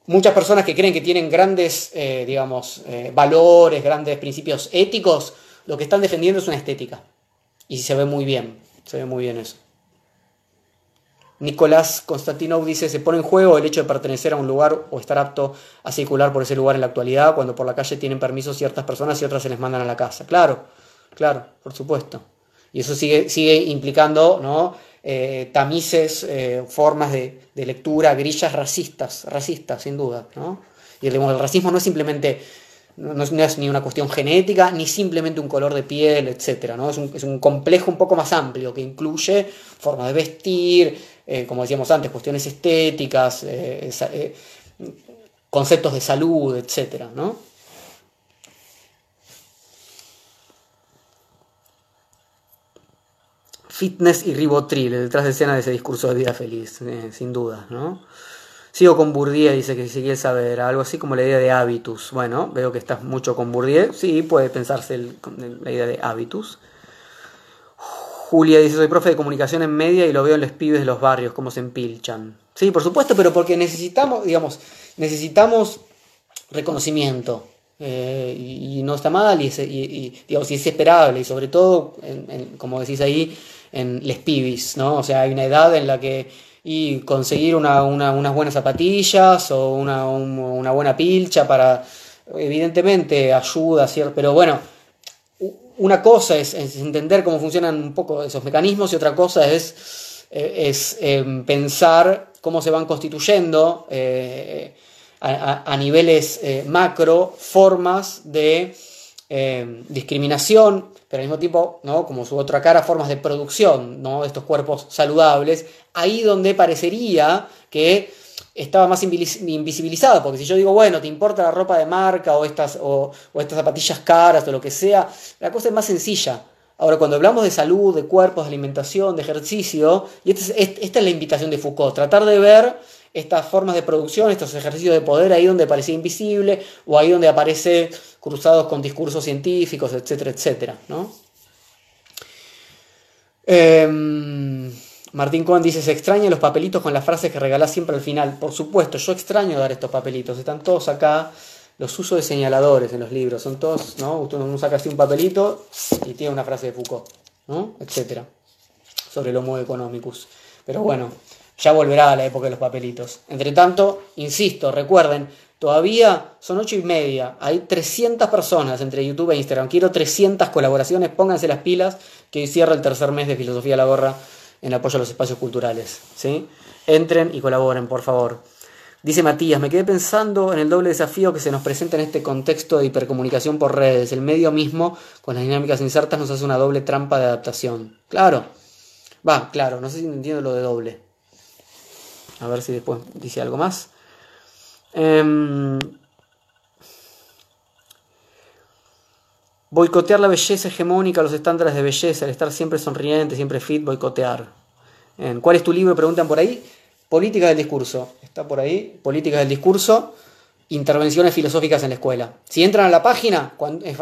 muchas personas que creen que tienen grandes, eh, digamos, eh, valores, grandes principios éticos, lo que están defendiendo es una estética. Y se ve muy bien, se ve muy bien eso. Nicolás Konstantinov dice, se pone en juego el hecho de pertenecer a un lugar o estar apto a circular por ese lugar en la actualidad, cuando por la calle tienen permiso ciertas personas y otras se les mandan a la casa. Claro, claro, por supuesto. Y eso sigue, sigue implicando ¿no? Eh, tamices, eh, formas de, lectura, grillas racistas, racistas, sin duda. ¿no? Y el, racismo no es simplemente, no es, ni una cuestión genética, ni simplemente un color de piel, etc. ¿no? Es, un, complejo un poco más amplio que incluye formas de vestir, eh, como decíamos antes, cuestiones estéticas, conceptos de salud, etc. ¿no? Fitness y ribotril, detrás de escena de ese discurso de vida feliz, eh, sin duda, ¿no? Sigo con Bourdieu, dice que si quiere saber, algo así como la idea de habitus. Bueno, veo que estás mucho con Bourdieu, sí, puede pensarse la idea de habitus. Julia dice, soy profe de comunicación en media y lo veo en los pibes de los barrios, cómo se empilchan. Sí, por supuesto, pero porque necesitamos, digamos, necesitamos reconocimiento. Eh, y, no está mal, y, y, digamos, y es esperable, y sobre todo, como decís ahí, en les pibis, ¿no? O sea, hay una edad en la que y conseguir una, unas buenas zapatillas o una, una, buena pilcha para, evidentemente, ayuda, ¿cierto? Pero bueno, una cosa es, entender cómo funcionan un poco esos mecanismos y otra cosa es, eh, es em, pensar cómo se van constituyendo eh, a, niveles eh, macro formas de em, discriminación pero al mismo tiempo, ¿no? como su otra cara, formas de producción ¿no? de estos cuerpos saludables, ahí donde parecería que estaba más invisibilizado, porque si yo digo, bueno, te importa la ropa de marca o estas, o, estas zapatillas caras o lo que sea, la cosa es más sencilla. Ahora, cuando hablamos de salud, de cuerpos, de alimentación, de ejercicio, y esta es, esta es la invitación de Foucault, tratar de ver estas formas de producción, estos ejercicios de poder ahí donde parecía invisible o ahí donde aparece cruzados con discursos científicos, etcétera, etcétera. ¿no? Em, Martín Cohen dice, se extrañan los papelitos con las frases que regalás siempre al final. Por supuesto, yo extraño dar estos papelitos. Están todos acá, los usos de señaladores en los libros. Son todos, ¿no? Uno saca así un papelito y tiene una frase de Foucault, ¿no? Etcétera. Sobre el homo economicus. Pero bueno, ya volverá a la época de los papelitos. Entre tanto, insisto, recuerden, todavía son ocho y media, hay 300 personas entre YouTube e Instagram. Quiero 300 colaboraciones, pónganse las pilas, que hoy cierra el tercer mes de Filosofía a la Gorra en apoyo a los espacios culturales. ¿sí? Entren y colaboren, por favor. Dice Matías, me quedé pensando en el doble desafío que se nos presenta en este contexto de hipercomunicación por redes. El medio mismo, con las dinámicas insertas, nos hace una doble trampa de adaptación. Claro, va, claro, no sé si entiendo lo de doble. A ver si después dice algo más. Em, boicotear la belleza hegemónica, los estándares de belleza, el estar siempre sonriente, siempre fit, boicotear. ¿Cuál es tu libro? Preguntan por ahí. Política del discurso. Está por ahí. Política del discurso. Intervenciones filosóficas en la escuela. Si entran a la página,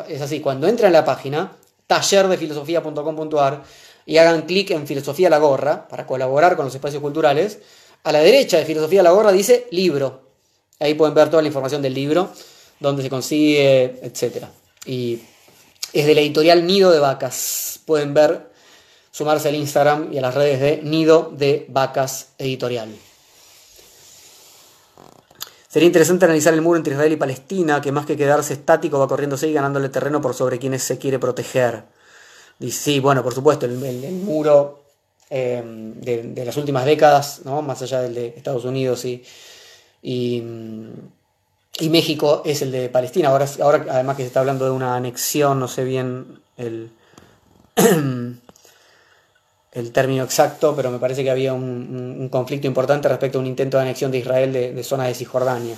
es así, cuando entran a la página, tallerdefilosofía.com.ar y hagan clic en Filosofía la Gorra para colaborar con los espacios culturales, a la derecha de Filosofía la Gorra dice libro. Ahí pueden ver toda la información del libro, dónde se consigue, etc. Y es de la editorial Nido de Vacas. Pueden ver, sumarse al Instagram y a las redes de Nido de Vacas Editorial. Sería interesante analizar el muro entre Israel y Palestina, que más que quedarse estático va corriéndose y ganándole terreno por sobre quienes se quiere proteger. Dice, sí, bueno, por supuesto, el, muro eh, de, las últimas décadas, ¿no? más allá del de Estados Unidos y, y, México, es el de Palestina. Ahora, ahora, además que se está hablando de una anexión, no sé bien el, <clears throat> el término exacto, pero me parece que había un, conflicto importante respecto a un intento de anexión de Israel de, de zonas de Cisjordania.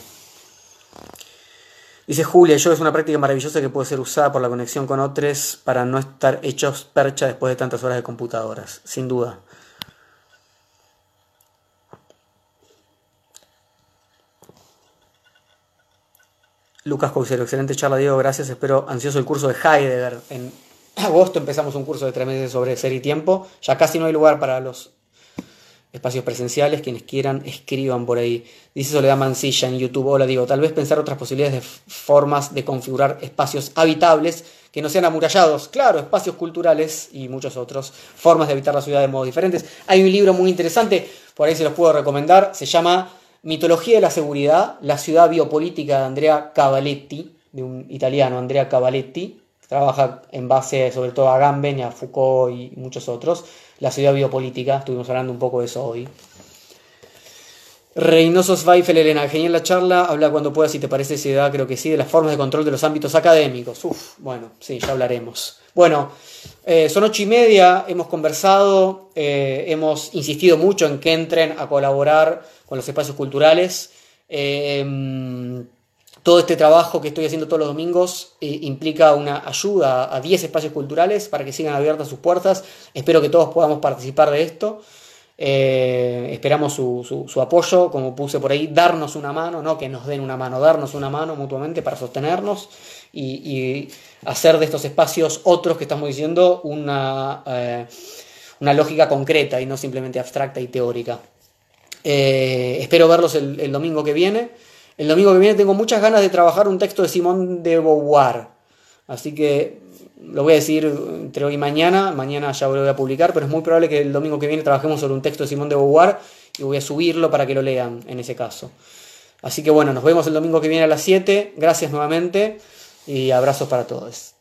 Dice Julia, yo es una práctica maravillosa que puede ser usada por la conexión con otros para no estar hechos percha después de tantas horas de computadoras, sin duda. Lucas Cousero, excelente charla Diego, gracias, espero ansioso el curso de Heidegger en agosto empezamos un curso de tres meses sobre ser y tiempo. Ya casi no hay lugar para los espacios presenciales. Quienes quieran, escriban por ahí. Dice Soledad Mancilla en YouTube. Hola, digo, tal vez pensar otras posibilidades de formas de configurar espacios habitables que no sean amurallados. Claro, espacios culturales y muchos otros. Formas de habitar la ciudad de modos diferentes. Hay un libro muy interesante, por ahí se los puedo recomendar. Se llama Mitología de la Seguridad, la ciudad biopolítica de Andrea Cavaletti, de un italiano, Andrea Cavaletti trabaja en base sobre todo a Gamben y a Foucault y muchos otros. La ciudad biopolítica, estuvimos hablando un poco de eso hoy. Reynoso Zweifel, Elena, genial la charla, habla cuando pueda, si te parece si creo que sí, de las formas de control de los ámbitos académicos. Uf, bueno, sí, ya hablaremos. Bueno, eh, son ocho y media, hemos conversado, eh, hemos insistido mucho en que entren a colaborar con los espacios culturales. Eh, todo este trabajo que estoy haciendo todos los domingos implica una ayuda a 10 espacios culturales para que sigan abiertas sus puertas. Espero que todos podamos participar de esto. Esperamos su, apoyo, como puse por ahí, darnos una mano, no que nos den una mano, darnos una mano mutuamente para sostenernos y, hacer de estos espacios otros que estamos diciendo una, eh, una lógica concreta y no simplemente abstracta y teórica. espero verlos el domingo que viene. El domingo que viene tengo muchas ganas de trabajar un texto de Simón de Beauvoir. Así que lo voy a decir entre hoy y mañana. Mañana ya lo voy a publicar, pero es muy probable que el domingo que viene trabajemos sobre un texto de Simón de Beauvoir y voy a subirlo para que lo lean en ese caso. Así que bueno, nos vemos el domingo que viene a las 7. Gracias nuevamente y abrazos para todos.